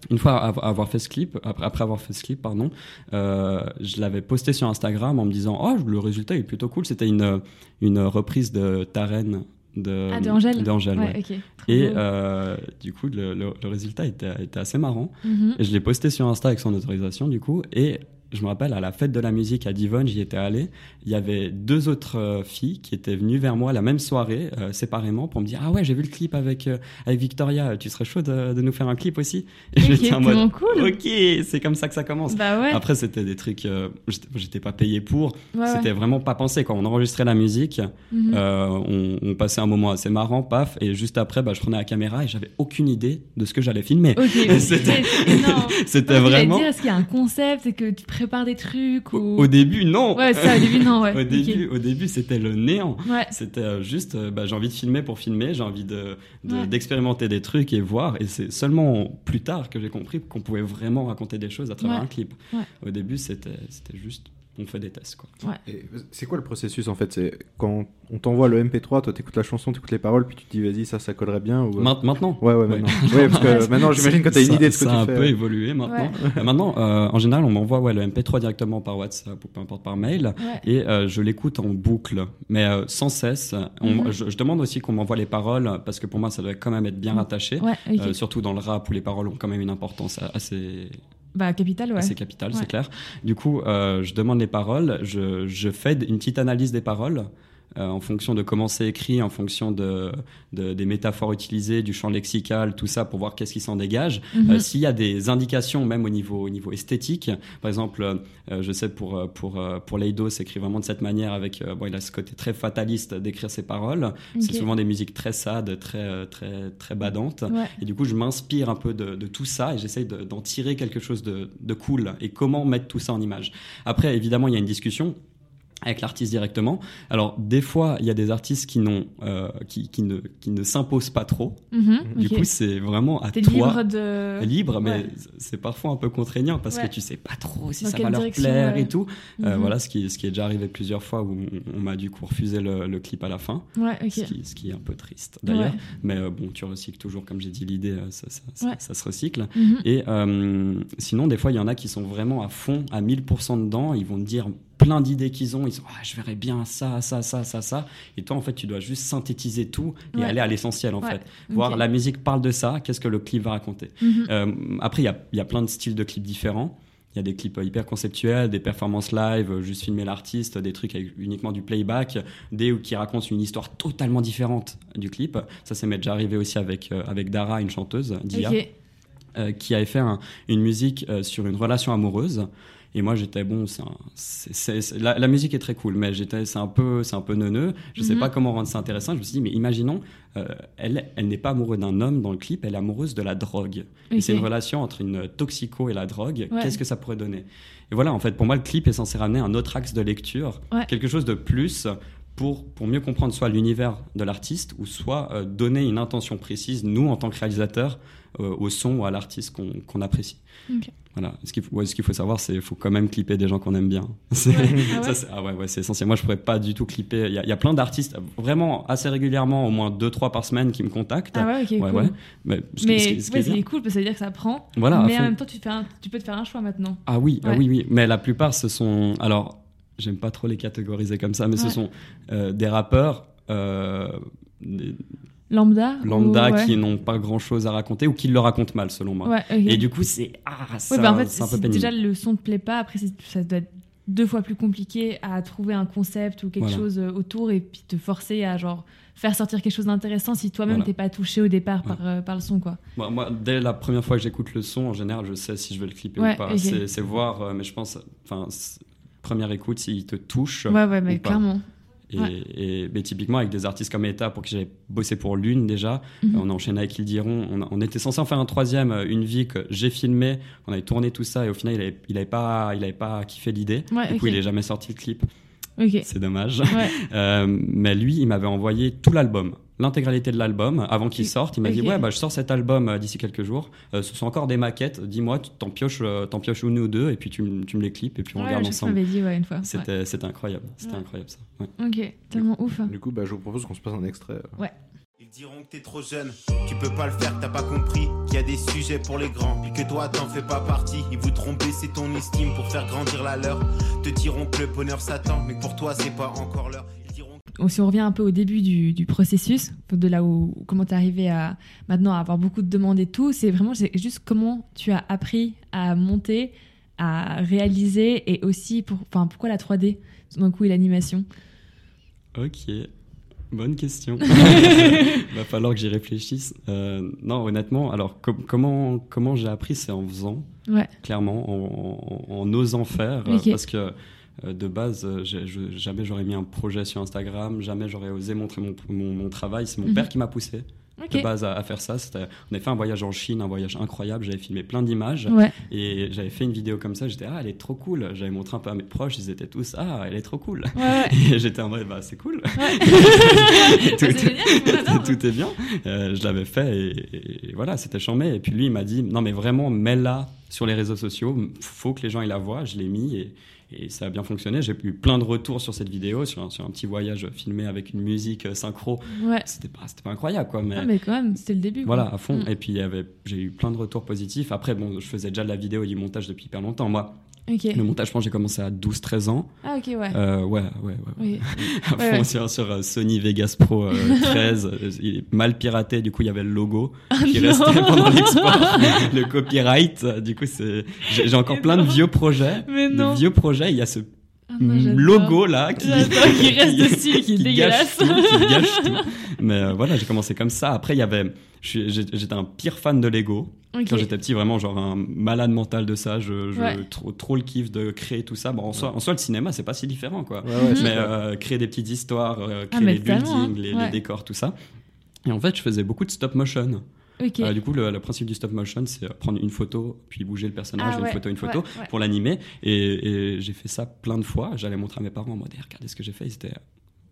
une fois av- avoir fait ce clip, après, avoir fait ce clip, pardon, euh, je l'avais posté sur Instagram en me disant, oh, le résultat est plutôt cool. C'était une, une reprise de Ta Reine de, Ah, d'Angèle, ouais. Et euh, du coup, le, le- le résultat était, était assez marrant. Mhm. Et je l'ai posté sur Insta avec son autorisation, du coup. Et je me rappelle, à la fête de la musique à Divonne, j'y étais allé. Il y avait deux autres euh, filles qui étaient venues vers moi la même soirée, euh, séparément, pour me dire Ah ouais, j'ai vu le clip avec, euh, avec Victoria, tu serais chaud de, de nous faire un clip aussi Et j'étais en mode cool. Ok, c'est comme ça que ça commence. Bah ouais. Après, c'était des trucs, euh, j'étais- pas payé pour, ouais, c'était ouais. vraiment pas pensé. Quand on enregistrait la musique, Mhm. on, on passait un moment assez marrant, paf, et juste après, bah, je prenais la caméra et j'avais aucune idée de ce que j'allais filmer. Ok, <laughs> C'était- <laughs> vraiment. dire, est-ce qu'il y a un concept et que tu prépares des trucs Au, ou... au début, non. Ouais, ça, au début, non, ouais. <laughs> au ok. début, au début, c'était le néant. Ouais. C'était euh, juste, euh, bah, j'ai envie de filmer pour filmer, j'ai envie de, de- Ouais. d'expérimenter des trucs et voir. Et c'est seulement plus tard que j'ai compris qu'on pouvait vraiment raconter des choses à travers un clip. Au début, c'était, c'était juste, on fait des tests, quoi. Et C'est quoi le processus en fait? C'est quand on t'envoie le MP3, toi t'écoutes la chanson, t'écoutes les paroles, puis tu te dis vas-y ça ça collerait bien ou... euh, Main- Maintenant? Ouais ouais Ouais. maintenant. ouais parce que <laughs> maintenant j'imagine que t'as une Ça- idée de ce que ça tu a un fais. peu évolué maintenant. Euh, maintenant, euh, en général, on m'envoie ouais, le MP3 directement par WhatsApp ou peu importe par mail. Ouais. Et euh, je l'écoute en boucle, mais euh, sans cesse. On- Mhm. je, je demande aussi qu'on m'envoie les paroles, parce que pour moi, ça doit quand même être bien rattaché. Ouais, ok. Euh, surtout dans le rap où les paroles ont quand même une importance assez, Bah, capital, ouais. assez capitale, Ouais. c'est clair. Du coup, euh, je demande les paroles, je, je fais une petite analyse des paroles. Euh, en fonction de comment c'est écrit, en fonction de, de- des métaphores utilisées, du champ lexical, tout ça, pour voir qu'est-ce qui s'en dégage. Mhm. Euh, S'il y a des indications, même au niveau, au niveau esthétique, par exemple, euh, je sais pour, pour, pour Leido, c'est écrit vraiment de cette manière, avec, bon, il a ce côté très fataliste d'écrire ses paroles. C'est souvent des musiques très sad, très, très, très badantes. Ouais. Et du coup, je m'inspire un peu de, de tout ça et j'essaye de- d'en tirer quelque chose de, de cool et comment mettre tout ça en image? Après, évidemment, il y a une discussion avec l'artiste directement. Alors, des fois, il y a des artistes qui, n'ont, euh, qui, qui ne, qui ne s'imposent pas trop. Mhm, Du ok. coup, c'est vraiment à T'es toi. libre de. Libre, mais Ouais. c'est parfois un peu contraignant parce Ouais. que tu sais pas trop si Dans ça va leur plaire ouais. et tout. Euh, Mhm. voilà, ce qui, ce qui est déjà arrivé plusieurs fois où on, on m'a du coup refusé le, le clip à la fin, Ouais, ok. ce, qui, ce qui est un peu triste d'ailleurs. Ouais. Mais euh, bon, tu recycles toujours, comme j'ai dit, l'idée, euh, ça, ça, ça- Ouais. ça se recycle. Et euh, sinon, des fois, il y en a qui sont vraiment à fond, à 1000% dedans. Ils vont te dire plein d'idées qu'ils ont. Ils sont, ah, je verrais bien ça, ça, ça, ça, ça. Et toi, en fait, tu dois juste synthétiser tout et Ouais. aller à l'essentiel, en Ouais. fait. Voir la musique parle de ça, qu'est-ce que le clip va raconter. Mhm. Euh, après, il y a, y a plein de styles de clips différents. il y a des clips hyper conceptuels, des performances live, euh, juste filmer l'artiste, des trucs avec uniquement du playback, des qui racontent une histoire totalement différente du clip. Ça, ça m'est déjà arrivé aussi avec, euh, avec Dara, une chanteuse d'IA, euh, qui avait fait un- une musique euh, sur une relation amoureuse. Et moi, j'étais bon, c'est un- c'est- c'est- c'est- la, la musique est très cool, mais j'étais, c'est un peu, c'est un peu neuneux. Je sais Mhm. pas comment rendre ça intéressant. Je me suis dit, mais imaginons, euh, elle, elle n'est pas amoureuse d'un homme dans le clip, elle est amoureuse de la drogue. Et c'est une relation entre une toxico et la drogue. Ouais. Qu'est-ce que ça pourrait donner? Et voilà, en fait, pour moi, le clip est censé ramener un autre axe de lecture, Ouais. quelque chose de plus pour, pour mieux comprendre soit l'univers de l'artiste ou soit euh, donner une intention précise, nous, en tant que réalisateurs, euh, au son ou à l'artiste qu'on qu'on apprécie. Voilà. Ce qu'il faut, ouais, qu'il faut savoir, c'est qu'il faut quand même clipper des gens qu'on aime bien. <laughs> Ah ouais ça, c'est- ah ouais, c'est essentiel. Moi, je pourrais pas du tout clipper. Il y, y a plein d'artistes, vraiment assez régulièrement, au moins 2-3 par semaine, qui me contactent. Ah ouais, ok, cool. Mais ce Mais ce ce qui est cool parce que ça veut dire que ça prend. Voilà, mais en même temps, tu, fais un- tu peux te faire un choix maintenant. Ah oui, ah oui, oui. Mais la plupart, ce sont. Alors, j'aime pas trop les catégoriser comme ça, mais ce sont euh, des rappeurs. euh, des Lambda lambda ou- ouais. qui n'ont pas grand chose à raconter ou qui le racontent mal selon moi. Ouais. Et du coup, c'est ah, ça, bah en fait, c'est un peu pénible. déjà le son te plaît pas, après ça doit être deux fois plus compliqué à trouver un concept ou quelque Voilà. chose euh, autour et puis te forcer à genre faire sortir quelque chose d'intéressant si toi-même Voilà. t'es pas touché au départ par, euh, par le son quoi. Moi, moi, dès la première fois que j'écoute le son, en général, je sais si je vais le clipper Ouais, ou pas. C'est voir, euh, mais je pense, enfin, première écoute, s'il te touche. Ouais ouais mais clairement. Et, Ouais. et- mais typiquement, avec des artistes comme Eta, pour qui j'avais bossé pour l'une déjà, Mhm. on a enchaîné avec Ils diront. On, était censé en faire un troisième, euh, une vie que j'ai filmé. On avait tourné tout ça et au final, il avait, il avait pas, il avait pas kiffé l'idée. Ouais, du coup, il est jamais sorti le clip. C'est dommage. Ouais. <laughs> Euh, mais lui, il m'avait envoyé tout l'album, l'intégralité de l'album, avant qu'il sorte. Il m'a dit. Ouais, bah, je sors cet album euh, d'ici quelques jours. Euh, ce sont encore des maquettes. Dis-moi, tu t'en pioches, euh, t'en pioches une ou deux, et puis tu, me- tu me les clips, et puis on Ouais, regarde ensemble. dit ouais une fois. Ouais. C'était incroyable. C'était Ouais. incroyable ça. Ouais. Ok, tellement ouf. Du coup, bah, je vous propose qu'on se passe un extrait. euh. Ils diront que t'es trop jeune, tu peux pas le faire, t'as pas compris qu'il y a des sujets pour les grands, puis que toi t'en fais pas partie. Ils voudront baisser ton estime pour faire grandir la leur. Te diront que le bonheur s'attend, mais que pour toi c'est pas encore l'heure. Si on revient un peu au début du, du processus, de là où comment t'es arrivé à maintenant à avoir beaucoup de demandes et tout, c'est vraiment juste comment tu as appris à monter, à réaliser et aussi pour, enfin pourquoi la 3D tout d'un coup et l'animation? Ok, bonne question. <laughs> <laughs> Va falloir que j'y réfléchisse. Euh, non, honnêtement, alors com- comment comment j'ai appris, c'est en faisant, Ouais. clairement, en, en- en osant faire, parce que de base, euh, je- jamais j'aurais mis un projet sur Instagram, jamais j'aurais osé montrer mon, mon, mon travail. C'est mon Mhm. père qui m'a poussé de base à, à faire ça. C'était- On avait fait un voyage en Chine, un voyage incroyable. J'avais filmé plein d'images. Ouais. Et j'avais fait une vidéo comme ça, j'étais ah elle est trop cool. J'avais montré un peu à mes proches, ils étaient tous ah elle est trop cool. Ouais. <laughs> Et j'étais en mode bah c'est cool. Ouais. <laughs> <laughs> tout, génial, on adore. tout est bien. Euh, je l'avais fait et, et voilà c'était chambé. Et puis lui il m'a dit non mais vraiment mets-la sur les réseaux sociaux, faut que les gens ils la voient. Je l'ai mis et, et ça a bien fonctionné. J'ai eu plein de retours sur cette vidéo, sur un, sur un petit voyage filmé avec une musique euh, synchro. Ouais. C'était pas pas incroyable quoi mais. Ah, mais quand même, c'était le début. quoi. Voilà, à fond. Mm. Et puis, j'ai eu plein de retours positifs. Après, bon, je faisais déjà de la vidéo et du montage depuis hyper longtemps. Moi, Le montage, je pense, j'ai commencé à 12-13 ans. Ah ok ouais. Euh, ouais, ouais, ouais. Oui. <laughs> À Ouais, fond ouais. sur, sur, euh, Sony Vegas Pro euh, <laughs> 13. euh, il est mal piraté, du coup, il y avait le logo qui Ah non. restait <laughs> pendant l'export. le copyright, du coup, j'ai, encore Mais plein non. de vieux projets. Mais non. De vieux projets, il y a ce. Logo là qui, <laughs> qui reste dessus, qui est gâche dégueulasse. tout, qui gâche tout. Mais euh, voilà, j'ai commencé comme ça. Après, il y avait, je suis- j'ai- j'étais un pire fan de Lego. Quand j'étais petit, vraiment, genre un malade mental de ça. Je, je Ouais. trop, trop le kiff de créer tout ça. Bon, en, soi, en soi, le cinéma, c'est pas si différent, quoi. Ouais, ouais, Mais euh, créer des petites histoires, euh, Ah, créer mais les buildings, hein. les, Ouais. les décors, tout ça. Et en fait, je faisais beaucoup de stop motion. Euh, du coup, le, le principe du stop motion, c'est prendre une photo, puis bouger le personnage, Ah, une ouais, photo, une photo, ouais, ouais. pour l'animer. Et, et j'ai fait ça plein de fois. J'allais montrer à mes parents en mode, Eh, regardez ce que j'ai fait. Ils étaient,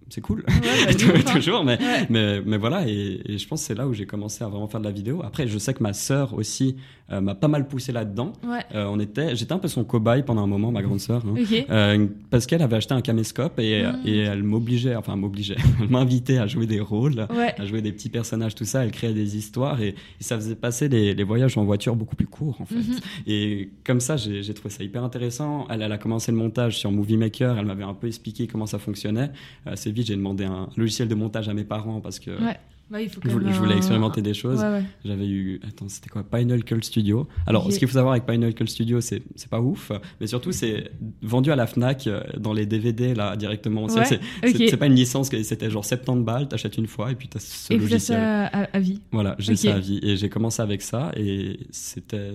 c'est cool. Bah. <laughs> Toujours, mais, mais voilà. Et, et je pense que c'est là où j'ai commencé à vraiment faire de la vidéo. Après, je sais que ma sœur aussi euh, m'a pas mal poussé là-dedans. Ouais. Euh, on était, j'étais un peu son cobaye pendant un moment, ma grande sœur. hein. Euh, parce qu'elle avait acheté un caméscope et, Mm. et elle m'obligeait, enfin m'obligeait, <laughs> elle m'invitait à jouer des rôles, Ouais. à jouer des petits personnages, tout ça. Elle créait des histoires et, et ça faisait passer les, les voyages en voiture beaucoup plus courts en fait. Mhm. Et comme ça, j'ai j'ai trouvé ça hyper intéressant. Elle, elle a commencé le montage sur Movie Maker, elle m'avait un peu expliqué comment ça fonctionnait. Assez vite, j'ai demandé un logiciel de montage à mes parents parce que Ouais. Ouais, il faut Je voulais, je expérimenter des choses. Ouais, ouais. J'avais eu, attends, c'était quoi? Pinnacle Studio. Alors, ce qu'il faut savoir avec Pinnacle Studio, c'est pas ouf, mais surtout, c'est vendu à la Fnac euh, dans les DVD, là, directement. C'est- Ouais, C'est c'est- ok. c'est pas une licence, c'était genre 70 balles, t'achètes une fois et puis t'as ce Et logiciel. ça à, à vie. Voilà, j'ai Ok. ça à vie. Et j'ai commencé avec ça et c'était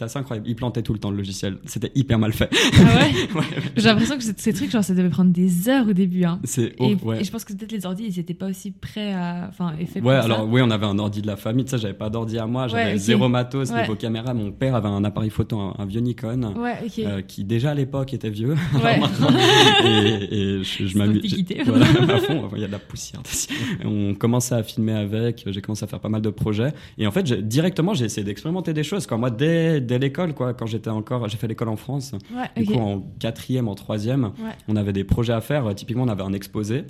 assez incroyable. Il plantait tout le temps le logiciel. C'était hyper mal fait. Ah <laughs> J'ai l'impression que ces- trucs, genre, ça devait prendre des heures au début. Hein. C'est Et, oh, ouais. et je pense que peut-être les ordi, ils étaient pas aussi prêts à. Enfin, Ouais, pour ça. alors oui, on avait un ordi de la famille. Tu sais, j'avais pas d'ordi à moi. J'avais Ouais, zéro matos, Ouais. niveau caméra. Mon père avait un appareil photo, un, un vieux Nikon. Ouais, euh, qui déjà à l'époque était vieux. <laughs> Et, et je, m'amuse. l'antiquité. j'ai- Voilà, <laughs> à fond, il y a de la poussière. On commençait à filmer avec, j'ai commencé à faire pas mal de projets. Et en fait, directement, j'ai essayé d'expérimenter des choses. Quand moi, dès, dès l'école, quoi, quand j'étais encore, j'ai fait l'école en France. Du coup, en quatrième, en troisième, on avait des projets à faire. Typiquement, on avait un exposé.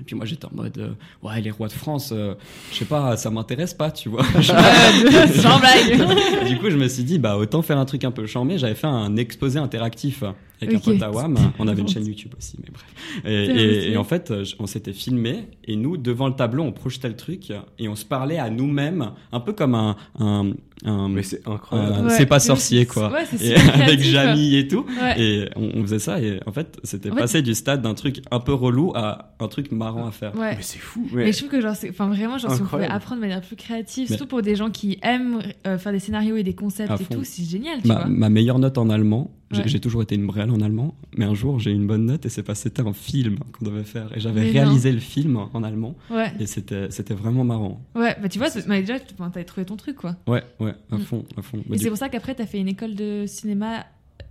Et puis moi, j'étais en mode, euh, ouais, les rois de France, euh, je sais pas, ça m'intéresse pas, tu vois. <laughs> Sans blague. <laughs> du coup, je me suis dit, bah, autant faire un truc un peu chambé. J'avais fait un exposé interactif avec un Ok. pote à WAM. On avait une <laughs> chaîne YouTube aussi, mais bref. Et, en fait, on s'était filmé et nous, devant le tableau, on projetait le truc et on se parlait à nous-mêmes, un peu comme un, un, un- Mais c'est un- incroyable. Ouais, c'est pas sorcier, quoi. ouais, c'est Et <laughs> avec Jamie et tout. Ouais. Et on, on faisait ça et en fait, c'était fait- passé du stade d'un truc un peu relou à un truc marrant à faire. Ouais. Mais c'est fou. Mais Mais je trouve que genre, enfin vraiment, genre, si on pouvait apprendre de manière plus créative, Mais- surtout pour des gens qui aiment euh, faire des scénarios et des concepts À et fond. tout, c'est génial, tu Ma, vois. ma meilleure note en allemand, j'ai Ouais. toujours été une brêle en allemand, mais un jour j'ai eu une bonne note et c'est que c'était un film qu'on devait faire et j'avais réalisé le film en allemand Ouais, et c'était vraiment marrant. ouais, bah tu vois, mais déjà, t'avais trouvé ton truc, quoi. Ouais, ouais, à Mm. fond, à fond. Bah, Et c'est pour ça qu'après, t'as fait une école de cinéma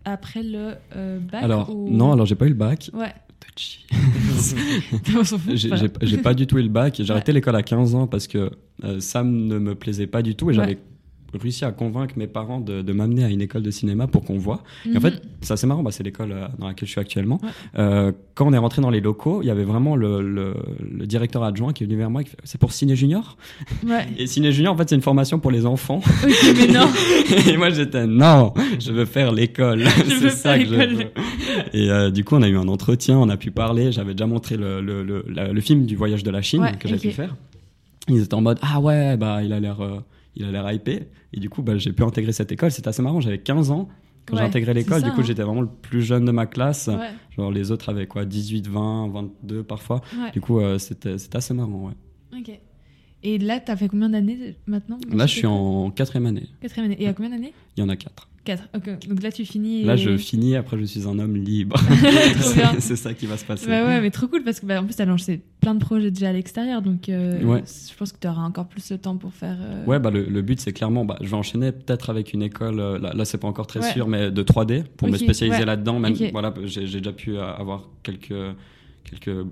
après le euh, bac Alors, ou- non, alors j'ai pas eu le bac. Ouais. <laughs> J'ai pas du tout eu le bac. J'ai Ouais. arrêté l'école à 15 ans parce que euh, ça ne me plaisait pas du tout et j'avais réussi à convaincre mes parents de, de m'amener à une école de cinéma pour qu'on voit. Et en Mhm. fait, c'est assez marrant, bah, c'est l'école euh, dans laquelle je suis actuellement. Ouais. Euh, quand on est rentré dans les locaux, il y avait vraiment le, le- le directeur adjoint qui est venu vers moi et qui fait C'est pour Ciné Junior? Ouais. Et Ciné Junior, en fait, c'est une formation pour les enfants. Ok, mais non. <laughs> et moi, j'étais Non, je veux faire l'école. <laughs> c'est ça faire que je veux. Et euh, du coup, on a eu un entretien, on a pu parler. J'avais déjà montré le, le, film du voyage de la Chine Ouais, que j'ai ok. pu faire. Ils étaient en mode Ah ouais, bah, il a l'air. euh, il a l'air hypé. Et du coup, bah, j'ai pu intégrer cette école. C'était assez marrant. J'avais 15 ans quand j'ai intégré l'école. Du coup, hein. j'étais vraiment le plus jeune de ma classe. Ouais, Genre, les autres avaient quoi 18, 20, 22 parfois. ouais. Du coup, euh, c'était assez marrant. Ouais. Ok. Et là, t'as fait combien d'années maintenant dans Là, je suis en quatrième année. Quatrième année. Et à combien d'années? Il y en a quatre. Donc là, tu finis. Là, je finis. Après, je suis un homme libre. <laughs> <laughs> C'est- ça qui va se passer. Bah ouais, mais trop cool parce que bah, en plus, t'as lancé plein de projets déjà à l'extérieur. Donc, euh, Ouais. je pense que t'auras encore plus de temps pour faire. euh, Ouais, bah, le, le but, c'est clairement, bah, je vais enchaîner peut-être avec une école, euh, là, là c'est pas encore très Ouais. sûr, mais de 3D, pour me spécialiser ouais. là-dedans. Même, Ok. voilà, j'ai déjà pu avoir quelques, quelques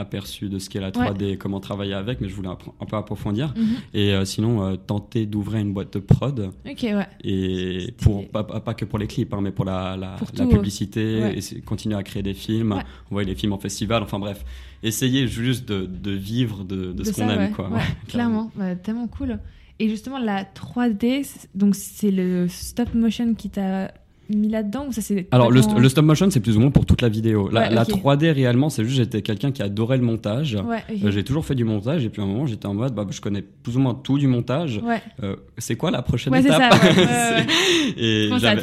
aperçus de ce qu'est la 3D et comment travailler avec, mais je voulais un peu approfondir. Mhm. Et euh, sinon, euh, tenter d'ouvrir une boîte de prod, Ok, ouais. et pour, pas, que pour les clips, hein, mais pour la, la, Pour la tout, publicité, ouais. et continuer à créer des films, Ouais. envoyer les films en festival, enfin bref, essayer juste de, de vivre de, de ce qu'on aime. ouais. Quoi. Clairement. Ouais, tellement cool. Et justement, la 3D, c'est- donc c'est le stop motion qui t'a mis là-dedans ou ça c'est Alors, le, stop motion, c'est plus ou moins pour toute la vidéo. La, Ouais, la ok. 3D, réellement, c'est juste j'étais quelqu'un qui adorait le montage. Ouais. Euh, j'ai toujours fait du montage, et puis à un moment, j'étais en mode, bah, je connais plus ou moins tout du montage. Ouais. Euh, c'est quoi la prochaine étape? ça. <laughs> Et j'avais-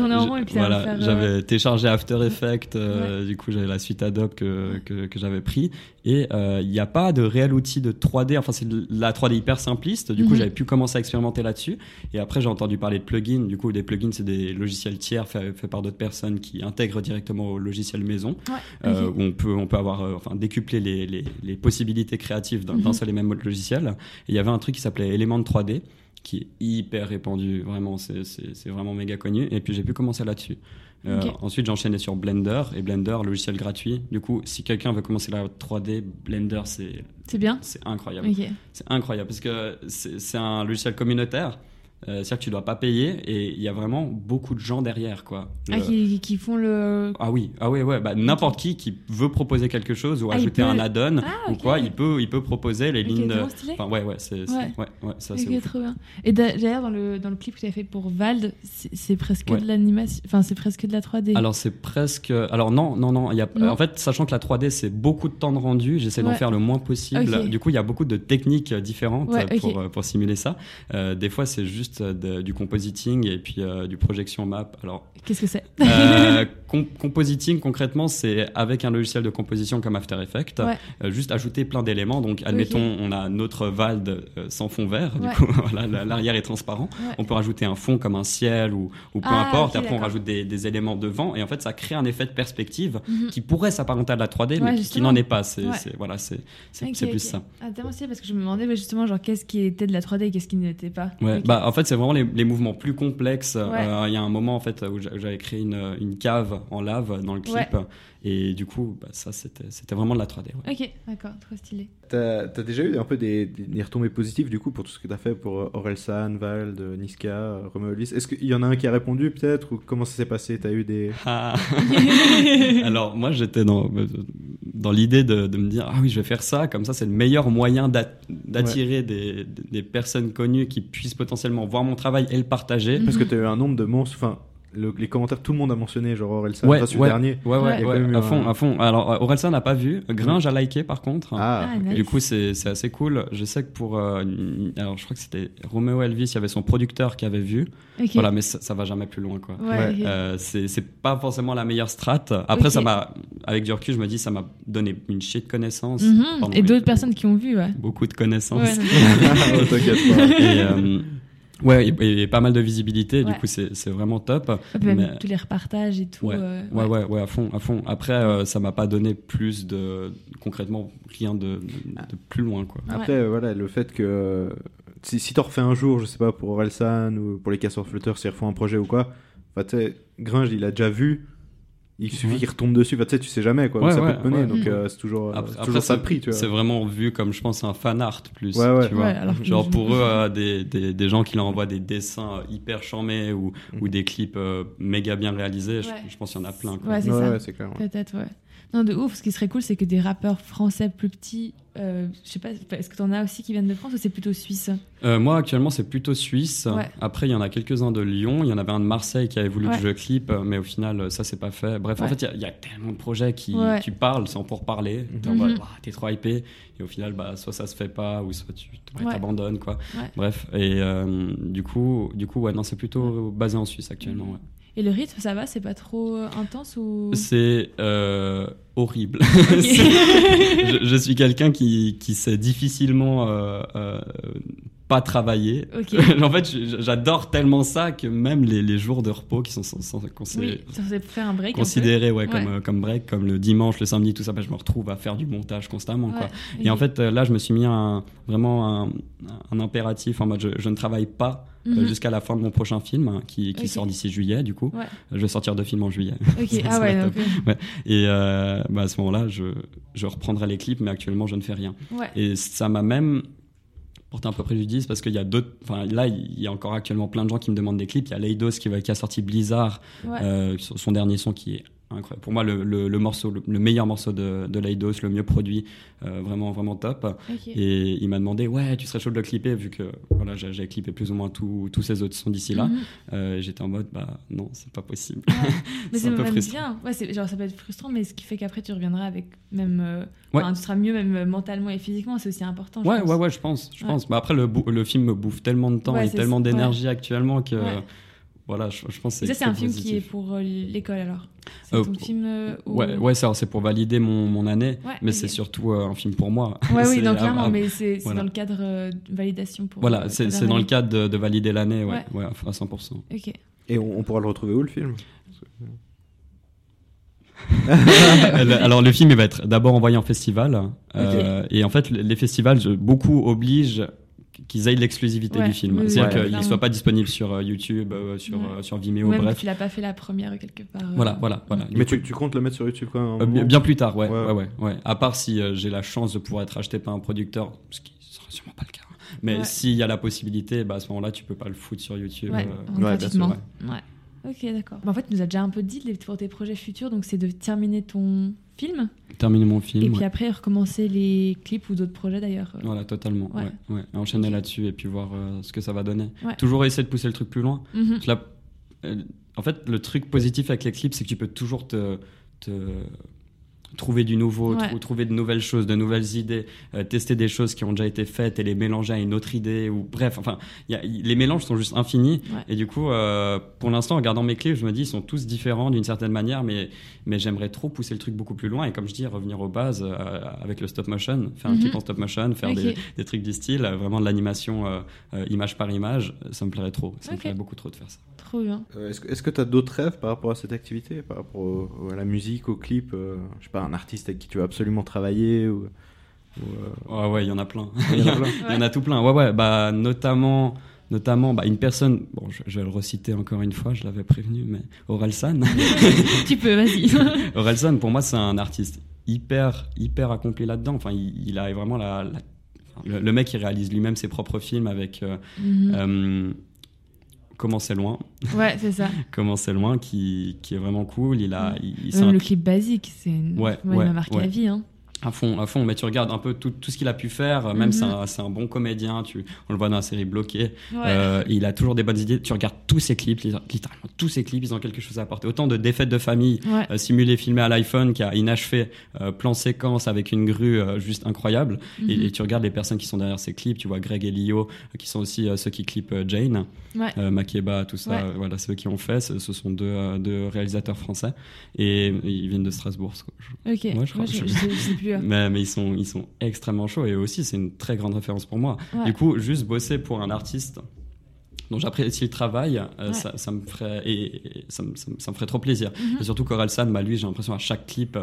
voilà, faire, euh, j'avais téléchargé After Effects, euh, du coup j'avais la suite Adobe que, que, que j'avais pris. Et euh, il n'y a pas de réel outil de 3D, enfin c'est de la 3D hyper simpliste, du coup Mhm. j'avais pu commencer à expérimenter là-dessus. Et après j'ai entendu parler de plugins, du coup des plugins c'est des logiciels tiers faits faits par d'autres personnes qui intègrent directement au logiciel maison, Ouais, euh, ok. où on peut, on peut avoir, euh, enfin décupler les, les, les possibilités créatives d'un Mhm. seul et même logiciel. Et il y avait un truc qui s'appelait Element 3D qui est hyper répandu, vraiment, c'est vraiment méga connu. Et puis j'ai pu commencer là-dessus. Euh. Ensuite, j'ai enchaîné sur Blender, et Blender, logiciel gratuit. Du coup, si quelqu'un veut commencer la 3D, Blender, c'est C'est bien c'est incroyable. C'est incroyable, parce que c'est un logiciel communautaire. Euh, C'est-à-dire que tu dois pas payer et il y a vraiment beaucoup de gens derrière, quoi. Ah, Euh, qui, qui font le. ah oui, ah oui, ouais, bah, n'importe qui qui veut proposer quelque chose ou Ah, ajouter peut- un add-on Ah, ou quoi, il peut, il peut proposer les Ok, lignes. de-. Enfin, ouais, ouais, c'est, Ouais. ouais, ouais, ça, c'est Ok, ouf. trop bien. Et d'a- d'ailleurs, dans le, dans le clip que tu as fait pour Vald, c'est presque Ouais. de l'animation. Enfin, c'est presque de la 3D. Alors c'est presque. Alors non, non, non. Il y a... Non. En fait, sachant que la 3D c'est beaucoup de temps de rendu, j'essaie d'en faire le moins possible. Du coup, il y a beaucoup de techniques différentes pour, euh, pour simuler ça. Euh, des fois, c'est juste euh, de- du compositing et puis euh, du projection map. Alors, Qu'est-ce que c'est euh, <laughs> com- compositing concrètement, c'est avec un logiciel de composition comme After Effects, Ouais. euh, juste ajouter plein d'éléments. Donc, admettons, on a notre Vald euh, sans fond vert. Ouais. Du coup, <laughs> l'arrière est transparent. Ouais. On peut rajouter un fond comme un ciel ou, ou peu Ah, importe. ok, Après, on rajoute des, des éléments devant et en fait, ça crée un effet de perspective Mhm. qui pourrait s'apparenter à de la 3D, Ouais, mais qui- n'en est pas. C'est voilà, c'est c'est- Ok, c'est plus ça. Ah, parce que je me demandais justement, genre, qu'est-ce qui était de la 3D et qu'est-ce qui n'était pas. Ouais, bah fait c'est vraiment les, les mouvements plus complexes. Euh, Ouais. Il y a un moment en fait où j'a- où j'avais créé une, une cave en lave dans le clip Ouais. et du coup bah, ça c'était c'était vraiment de la 3D. ouais. Ok, d'accord, trop stylé. T'as as déjà eu un peu des, retombées positives du coup pour tout ce que t'as fait pour euh, Orelsan, Vald, Niska, euh, Romeo Elvis? Est-ce qu'il y en a un qui a répondu peut-être? Ou comment ça s'est passé? T'as eu des. Ah. <laughs> Alors moi j'étais dans dans l'idée de, de me dire ah oui je vais faire ça comme ça c'est le meilleur moyen d'a- d'attirer des, des personnes connues qui puissent potentiellement voir mon travail et le partager. Parce que Mhm. t'as eu un nombre de monstres. Enfin, le- les commentaires, tout le monde a mentionné genre Orelsan. Ouais, ouais, dernier. ouais, ouais, Ouais. Ouais, à un- fond, à fond. Alors, euh, Orelsan n'a pas vu. Gringe a liké par contre. Ah, Ah. Du coup, c'est c'est assez cool. Je sais que pour. euh, alors, je crois que c'était Romeo Elvis, il y avait son producteur qui avait vu. Voilà, mais ça, ça va jamais plus loin, quoi. Ouais, Ouais. ok. Euh, c'est c'est pas forcément la meilleure strat. Après, ça m'a. Avec du recul, je me dis, ça m'a donné une chier de connaissances. Mhm. Pardon, Et d'autres personnes qui ont vu, ouais. Beaucoup de connaissances. Ouais, non, <laughs> <laughs> Oh, T'inquiète pas. Et, euh, ouais, et, et pas mal de visibilité. Ouais. Du coup, c'est c'est vraiment top. Même Mais- tous les repartages et tout. Ouais, euh, ouais, ouais, ouais, à fond, à fond. Après, euh, ça m'a pas donné plus de, concrètement, rien de, de, de plus loin, quoi. Après, euh, voilà, le fait que si, si t'en refais un jour, je sais pas, pour Orelsan ou pour les casseurs flotteurs, s'ils refont un projet ou quoi, sais, Gringe, il a déjà vu. Il suffit Ouais. qu'il retombe dessus, enfin, tu sais, tu sais jamais quoi, Ouais, ça ouais, peut te mener, ouais. donc Mhm. euh, c'est toujours, euh, Après, c'est après, toujours ça de prix, tu vois. C'est vraiment vu comme, je pense, un fan art plus. Ouais, ouais. Tu vois. Ouais, alors Genre je- pour eux, euh, des, des, des gens qui leur envoient des dessins hyper charmés ou, ou des clips euh, méga bien réalisés, je, pense qu'il y en a plein. Quoi. Ouais, c'est Ouais, ça. ouais, c'est clair. ouais. Peut-être, ouais. Non, de ouf. Ce qui serait cool, c'est que des rappeurs français plus petits, euh, je sais pas, est-ce que t'en as aussi qui viennent de France ou c'est plutôt suisse? Euh, moi, actuellement, c'est plutôt suisse. Ouais. Après, il y en a quelques-uns de Lyon. Il y en avait un de Marseille qui avait voulu Ouais. que je clip, euh, mais au final, ça, c'est pas fait. Bref, en fait, il y a- il y, a tellement de projets qui parles sans pour parler. T'es Mhm. Ouah, t'es trop hypé. Et au final, bah, soit ça se fait pas, ou soit tu t'abandonnes, quoi. Ouais. Bref, et euh, du coup, du coup, ouais, non, c'est plutôt basé en Suisse actuellement. ouais. Et le rythme, ça va C'est pas trop euh, intense ou? C'est euh, horrible. <laughs> Je, je suis quelqu'un qui, qui sait difficilement euh, pas travailler. <laughs> En fait, j'adore tellement ça que même les, les jours de repos qui sont faire un break. un peu. considérés ouais, comme, euh, comme break, comme le dimanche, le samedi, tout ça, bah, je me retrouve à faire du montage constamment. Quoi. Et en fait, euh, là, je me suis mis un, vraiment un, un impératif en mode je, je ne travaille pas euh, Mhm. jusqu'à la fin de mon prochain film hein, qui, sort d'ici juillet, du coup. Ouais. Je vais sortir deux films en juillet. Ça, <laughs> ah ça ouais. Et euh, bah, à ce moment-là, je, je reprendrai les clips, mais actuellement, je ne fais rien. Et ça m'a même un peu préjudice parce qu'il y a d'autres. Enfin, là, il y a encore actuellement plein de gens qui me demandent des clips. Il y a Leidos qui, va- qui a sorti Blizzard, Ouais. euh, son dernier son qui est incroyable. Pour moi, le, le- le morceau, le, le meilleur morceau de, de Leidos, le mieux produit, euh, vraiment, vraiment top. Et il m'a demandé, ouais, tu serais chaud de le clipper, vu que voilà, j'ai clippé plus ou moins tous ces autres sons d'ici là. Euh, J'étais en mode, bah non, c'est pas possible. Ouais. <laughs> Mais C'est un peu même frustrant. bien. Ouais, genre, ça peut être frustrant, mais ce qui fait qu'après, tu reviendras avec même. euh, Ouais. tu seras mieux, même mentalement et physiquement. C'est aussi important. je Ouais, pense. ouais, ouais, je pense. Je pense. Mais après, le, le film me bouffe tellement de temps et tellement d'énergie actuellement que. Voilà, je, je pense que c'est. ça, c'est un film qui est pour euh, l'école alors C'est Euh, ton film euh, où- Ouais, ouais c'est c'est pour valider mon, mon année, Ouais, mais c'est surtout euh, un film pour moi. Ouais, oui, <laughs> ah, clairement, ah, mais c'est c'est voilà. dans le cadre euh, de validation pour. Voilà, euh, c'est dans le cadre de, de valider l'année, ouais, Ouais. ouais, à 100%. Ok. Et on, on pourra le retrouver où le film? <laughs> Alors le film il va être d'abord envoyé en festival euh, et en fait les festivals je- beaucoup obligent qu'ils aient l'exclusivité Ouais, du film. oui, oui, C'est-à-dire ouais, qu'il ne soit pas disponible sur euh, YouTube, euh, sur, Ouais. euh, sur Vimeo, même bref. tu l'as pas fait la première quelque part. euh, Voilà, voilà, voilà. Du Mais coup, tu, tu comptes le mettre sur YouTube quand même euh, bien, plus tard, ouais, Ouais. ouais, ouais, ouais. À part si euh, j'ai la chance de pouvoir être acheté par un producteur, ce qui sera sûrement pas le cas. Mais Ouais. s'il y a la possibilité, bah, à ce moment-là, tu peux pas le foutre sur YouTube. Ouais, euh, gratuitement. sûr, Ouais. Ok, d'accord. Bah, en fait, tu nous as déjà un peu dit pour tes projets futurs, donc c'est de terminer ton film Terminer mon film. et puis ouais. après recommencer les clips ou d'autres projets d'ailleurs. euh. Voilà, totalement. Ouais. Ouais. ouais. Et Enchaîner là-dessus et puis voir euh, ce que ça va donner. Toujours essayer de pousser le truc plus loin. Mhm. Euh, en fait, le truc positif avec les clips, c'est que tu peux toujours te, te trouver du nouveau, Ouais. trou- trouver de nouvelles choses, de nouvelles idées, euh, tester des choses qui ont déjà été faites et les mélanger à une autre idée. Ou bref, enfin, y a- les mélanges sont juste infinis. Ouais. Et du coup, euh, pour l'instant, en regardant mes clips, je me dis, ils sont tous différents d'une certaine manière, mais, mais j'aimerais trop pousser le truc beaucoup plus loin. Et comme je dis, revenir aux bases euh, avec le stop motion, faire un Mhm. clip en stop motion, faire des, des trucs du style, euh, vraiment de l'animation euh, euh, image par image, ça me plairait trop. Ça me plairait beaucoup trop de faire ça. Trop bien. Euh, Est-ce que- est-ce que tu as d'autres rêves par rapport à cette activité, par rapport au- à la musique, au clip euh, Je sais pas, un artiste avec qui tu veux absolument travailler ou, ou, euh, Ouais, ouais, il y en a plein. il y en a plein. <laughs> Il y en a tout plein. Ouais, ouais, bah, notamment, notamment bah, une personne, bon, je, je vais le reciter encore une fois, je l'avais prévenu, mais Orelsan. <laughs> tu peux, vas-y. <laughs> Orelsan, pour moi, c'est un artiste hyper, hyper accompli là-dedans. Enfin, il, il a vraiment la. le, le mec, il réalise lui-même ses propres films avec euh, Mhm. euh, Comment c'est loin, Ouais, c'est ça. <laughs> Comment c'est loin, qui, qui est vraiment cool. Il a, il, Même le clip basique, c'est une... Ouais, moi, il ouais, m'a marqué ouais. la vie. Hein. À fond, à fond. Mais tu regardes un peu tout, tout ce qu'il a pu faire. euh, Même c'est un, c'est un bon comédien. Tu, on le voit dans la série Bloqué. Ouais. Euh, il a toujours des bonnes idées. Tu regardes tous ses clips, li- littéralement tous ses clips, ils ont quelque chose à apporter. Autant de défaites de famille, Ouais. euh, simulées, filmées à l'iPhone, qui a inachevé, euh, plan séquence avec une grue juste incroyable. Mhm. Et, et tu regardes les personnes qui sont derrière ces clips. Tu vois Greg et Lio, euh, qui sont aussi ceux qui clippent euh, Jane, Ouais. Makeba, tout ça. Voilà, ceux qui ont fait. Ce, ce sont deux, deux réalisateurs français. Et ils viennent de Strasbourg. je- Ok. Je crois- Moi, je, je- sais- plus. mais, mais ils, sont, ils sont extrêmement chauds et aussi c'est une très grande référence pour moi. Ouais. Du coup, juste bosser pour un artiste dont j'apprécie le travail, euh, Ouais. ça, ça me ferait, et, et ça, me, ça me- ça me ferait trop plaisir. Mhm. Et surtout San, bah, lui, j'ai l'impression à chaque clip,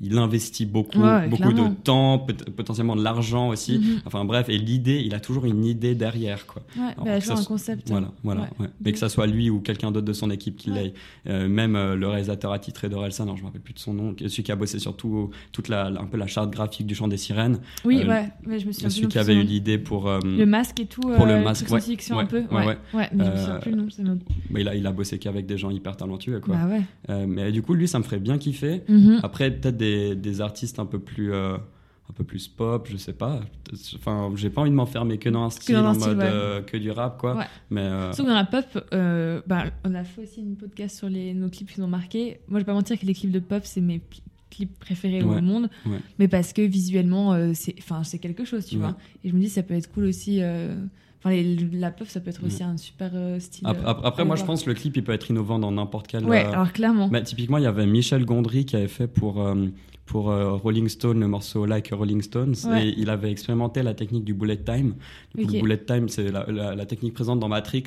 il investit beaucoup, Ouais, beaucoup clairement. de temps, potentiellement de l'argent aussi. Mhm. Enfin bref, et l'idée, il a toujours une idée derrière. Quoi. Ouais, Alors bah, ça un concept. Voilà, voilà. Ouais. ouais. Mais que ça soit lui ou quelqu'un d'autre de son équipe qui l'ait. Euh, même euh, le réalisateur attitré d'Orelsan, alors je me rappelle plus de son nom, celui qui a bossé sur tout, toute la, la- un peu la charte graphique du chant des sirènes. Oui, Euh, ouais. Mais je me souviens celui qui avait eu l'idée pour. euh, Le masque et tout. Pour le masque, ouais. un peu. ouais, mais je me souviens plus le nom. c'est notre- il, a, il a bossé qu'avec des gens hyper talentueux. Quoi. Bah ouais. Mais du coup, lui, ça me ferait bien kiffer. Mhm. Après, peut-être des, des artistes un peu plus. euh, un peu plus pop, je sais pas. Enfin, j'ai pas envie de m'enfermer que dans un style, dans un en style, mode ouais. euh, que du rap, quoi. Ouais. Mais euh, Surtout que dans la pop, euh, bah, on a fait aussi une podcast sur les, nos clips qui nous ont marqué. Moi, je vais pas mentir que les clips de pop, c'est mes clips préférés Ouais, au monde. Mais parce que visuellement, c'est enfin, c'est quelque chose, tu vois. Et je me dis, ça peut être cool aussi. Enfin, les- la pop, ça peut être aussi Ouais. un super euh, style. Après, euh, après- après, à moi, je pense que le clip, il peut être innovant dans n'importe quel. Ouais, euh, alors clairement. bah, typiquement, il y avait Michel Gondry qui avait fait pour, pour euh, Rolling Stone le morceau Like Rolling Stones. Ouais. Et il avait expérimenté la technique du bullet time. Du coup. Le bullet time, c'est la, la- la technique présente dans Matrix.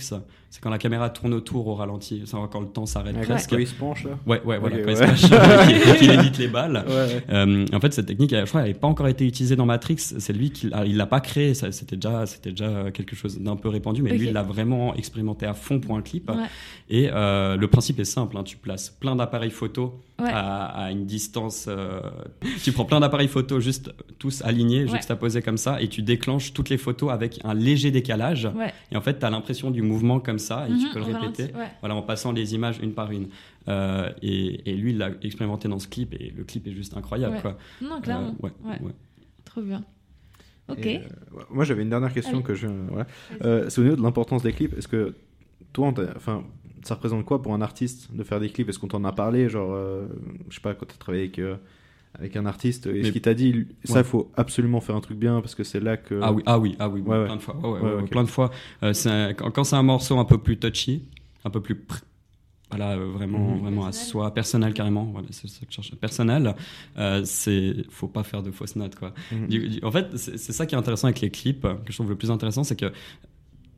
C'est quand la caméra tourne autour au ralenti. C'est quand le temps s'arrête presque. quand il se penche là Ouais, ouais, voilà, quand il se cache, qu'il- <laughs> qu'il évite les balles. Ouais, ouais. Euh, en fait, cette technique, je crois, elle n'avait pas encore été utilisée dans Matrix. C'est lui qui l'a- il l'a pas créé. C'était déjà, c'était déjà quelque chose d'un peu répandu, mais lui, il l'a vraiment expérimenté à fond pour un clip. Ouais. Et euh, le principe est simple. hein. Tu places plein d'appareils photo Ouais. à, à une distance. euh, tu prends plein d'appareils photo juste tous alignés, Ouais. juxtaposés comme ça, et tu déclenches toutes les photos avec un léger décalage. Ouais. Et en fait, tu as l'impression du mouvement comme ça, et tu Mhm, peux le répéter. ralenti, ouais. Voilà, en passant les images une par une. Euh, et, et lui, il l'a expérimenté dans ce clip, et le clip est juste incroyable. Ouais. Quoi. Non, clairement. Euh, ouais, Ouais. ouais. Trop bien. Ok. Et, euh, moi j'avais une dernière question Allez. que je. Voilà. Euh, c'est au niveau de l'importance des clips. Est-ce que toi, enfin, ça représente quoi pour un artiste de faire des clips? Est-ce qu'on t'en a parlé Genre, euh, je sais pas, quand tu as travaillé avec, euh, avec un artiste, est-ce Mais- qu'il t'a dit ça, Ouais. il faut absolument faire un truc bien parce que c'est là que. Ah oui, ah oui, ah oui, Ouais, ouais. plein de fois. Plein de. Euh, un- quand c'est un morceau un peu plus touchy, un peu plus voilà, euh, vraiment, Mhm. vraiment à soi, personnel carrément. Voilà, c'est ça que je cherche. Personnel, euh, c'est, faut pas faire de fausses notes quoi. Mhm. Du- du- en fait, c'est ça qui est intéressant avec les clips, que je trouve le plus intéressant, c'est que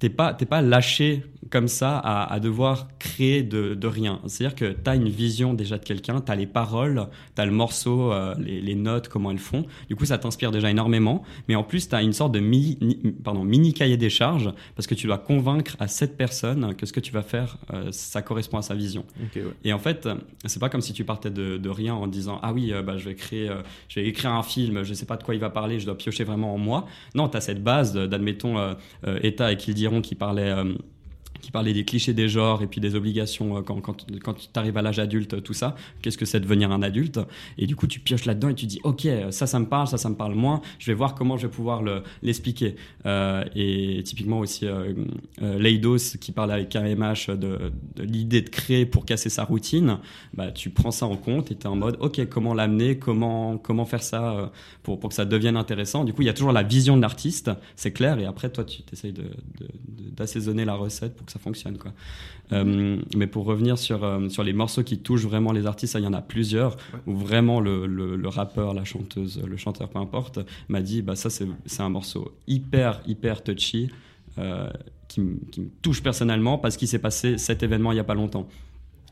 t'es pas, t'es pas lâché comme ça à, à devoir créer de, de rien. C'est-à-dire que tu as une vision déjà de quelqu'un, tu as les paroles, tu as le morceau, euh, les, les notes, comment elles font. Du coup, ça t'inspire déjà énormément. Mais en plus, tu as une sorte de mini, ni- pardon, mini cahier des charges parce que tu dois convaincre à cette personne que ce que tu vas faire, euh, ça correspond à sa vision. Ouais. Et en fait, c'est pas comme si tu partais de, de rien en disant ah oui, euh, bah, je vais créer, je vais écrire un film, je sais pas de quoi il va parler, je dois piocher vraiment en moi. Non, tu as cette base d'admettons euh, euh, Eta et qui parlait. Euh, qui parlait des clichés des genres et puis des obligations euh, quand, quand, quand tu arrives à l'âge adulte, tout ça. Qu'est-ce que c'est devenir un adulte? Et du coup, tu pioches là-dedans et tu dis, OK, ça, ça me parle, ça, ça me parle moins. Je vais voir comment je vais pouvoir le- l'expliquer. Euh, et typiquement aussi, euh, euh, Leidos qui parle avec KMH de, l'idée de créer pour casser sa routine, bah, tu prends ça en compte et tu es en mode, OK, comment l'amener, comment, comment faire ça euh, pour, pour que ça devienne intéressant. Du coup, il y a toujours la vision de l'artiste, c'est clair, et après, toi, tu essayes de, de- de- d'assaisonner la recette pour que ça fonctionne. Quoi. Euh, mais pour revenir sur, euh, sur les morceaux qui touchent vraiment les artistes, il y en a plusieurs, où vraiment le, le, le rappeur, la chanteuse, le chanteur, peu importe, m'a dit, bah, ça, c'est, un morceau hyper, hyper touchy, euh, qui, me- qui me touche personnellement, parce qu'il s'est passé cet événement il n'y a pas longtemps.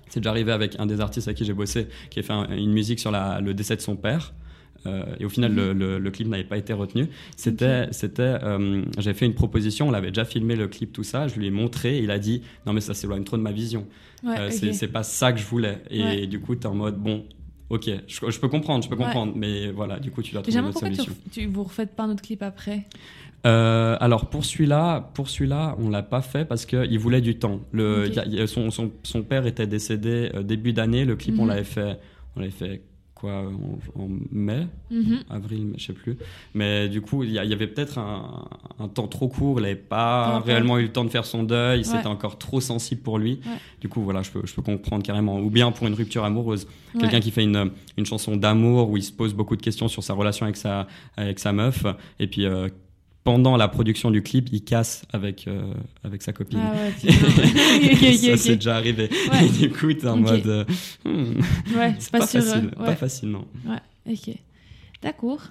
C'est déjà arrivé avec un des artistes avec qui j'ai bossé, qui a fait un- une musique sur la- le décès de son père. Euh, et au final, le, le- le clip n'avait pas été retenu. C'était, c'était, euh, j'avais fait une proposition, on l'avait déjà filmé le clip, tout ça. Je lui ai montré, et il a dit non mais ça s'éloigne trop de ma vision. Ouais, Euh, c'est, pas ça que je voulais. Et Ouais. du coup, t'es en mode bon, ok, je, je peux comprendre, je peux Ouais. comprendre, mais voilà, du coup, tu dois trouver une autre tu, solution. ref- tu vous refaites pas un autre clip après? Euh, alors pour celui-là, pour celui-là, on l'a pas fait parce qu'il voulait du temps. Le, Ok. il y a- il y a- son, son, son père était décédé euh, début d'année. Le clip, on Mhm. l'avait fait, on l'avait fait quoi en, en mai, Mhm. avril, je sais plus. Mais du coup, il y, avait peut-être un, un temps trop court. Il n'avait pas réellement eu le temps de faire son deuil. Ouais. C'était encore trop sensible pour lui. Ouais. Du coup, voilà, je peux, je peux comprendre carrément. Ou bien pour une rupture amoureuse. Ouais. Quelqu'un qui fait une, une chanson d'amour où il se pose beaucoup de questions sur sa relation avec sa, avec sa meuf. Et puis, euh, pendant la production du clip, il casse avec, euh, avec sa copine. Ah ouais, <laughs> ça, ok. c'est déjà arrivé. Ouais. Et du coup, t'es en mode. euh, hmm, Ouais, c'est pas, sûr. facile. euh, Pas facile, non. Ouais, ok. D'accord.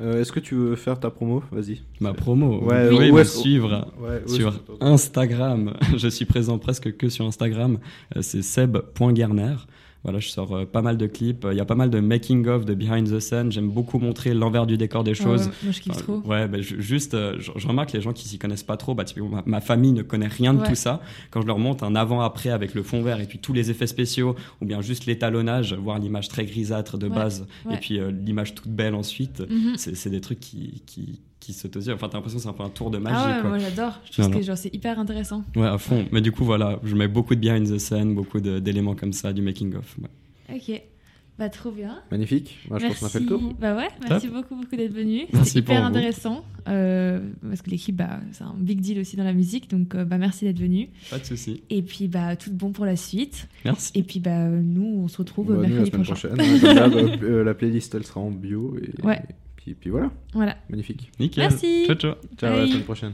Euh, Est-ce que tu veux faire ta promo? Vas-y. Ma promo, Ouais, pouvez où me suivre sur Instagram. <laughs> Je suis présent presque que sur Instagram. C'est seb.garner. Voilà, je sors euh, pas mal de clips. Il y a pas mal de making of, de behind the scene. J'aime beaucoup montrer l'envers du décor des choses. ouais, moi, je kiffe Enfin, trop. Ouais, bah, ju- juste, euh, je, je remarque les gens qui s'y connaissent pas trop. Bah, typiquement, ma, ma famille ne connaît rien de Ouais. tout ça. Quand je leur montre un avant-après avec le fond vert et puis tous les effets spéciaux, ou bien juste l'étalonnage, voir l'image très grisâtre de Ouais, base, et puis euh, l'image toute belle ensuite, Mhm. c'est c'est des trucs qui, qui, qui se te disent. Enfin, t'as l'impression que c'est un peu un tour de magie. Ah ouais, quoi. moi j'adore. Je trouve Non, que non. genre, c'est hyper intéressant. Ouais, à fond. Mais du coup, voilà, je mets beaucoup de behind the scene, beaucoup de- d'éléments comme ça, du making-of. Ouais. Ok. Bah, trop bien. Magnifique. Moi, je pense qu'on a fait le tour. Bah ouais, merci beaucoup, beaucoup d'être venu. Merci C'était hyper pour intéressant. euh, parce que l'équipe, bah, c'est un big deal aussi dans la musique. Donc, euh, bah, merci d'être venu. Pas de souci. Et puis, bah, tout bon pour la suite. Merci. Et puis, bah, nous, on se retrouve Bah, nous, la mercredi semaine prochain. prochaine. euh, la playlist, elle sera en bio. Et, Ouais. Puis, puis voilà. Voilà. Magnifique. Nickel. Merci. Ciao, ciao. Ciao, à la semaine prochaine.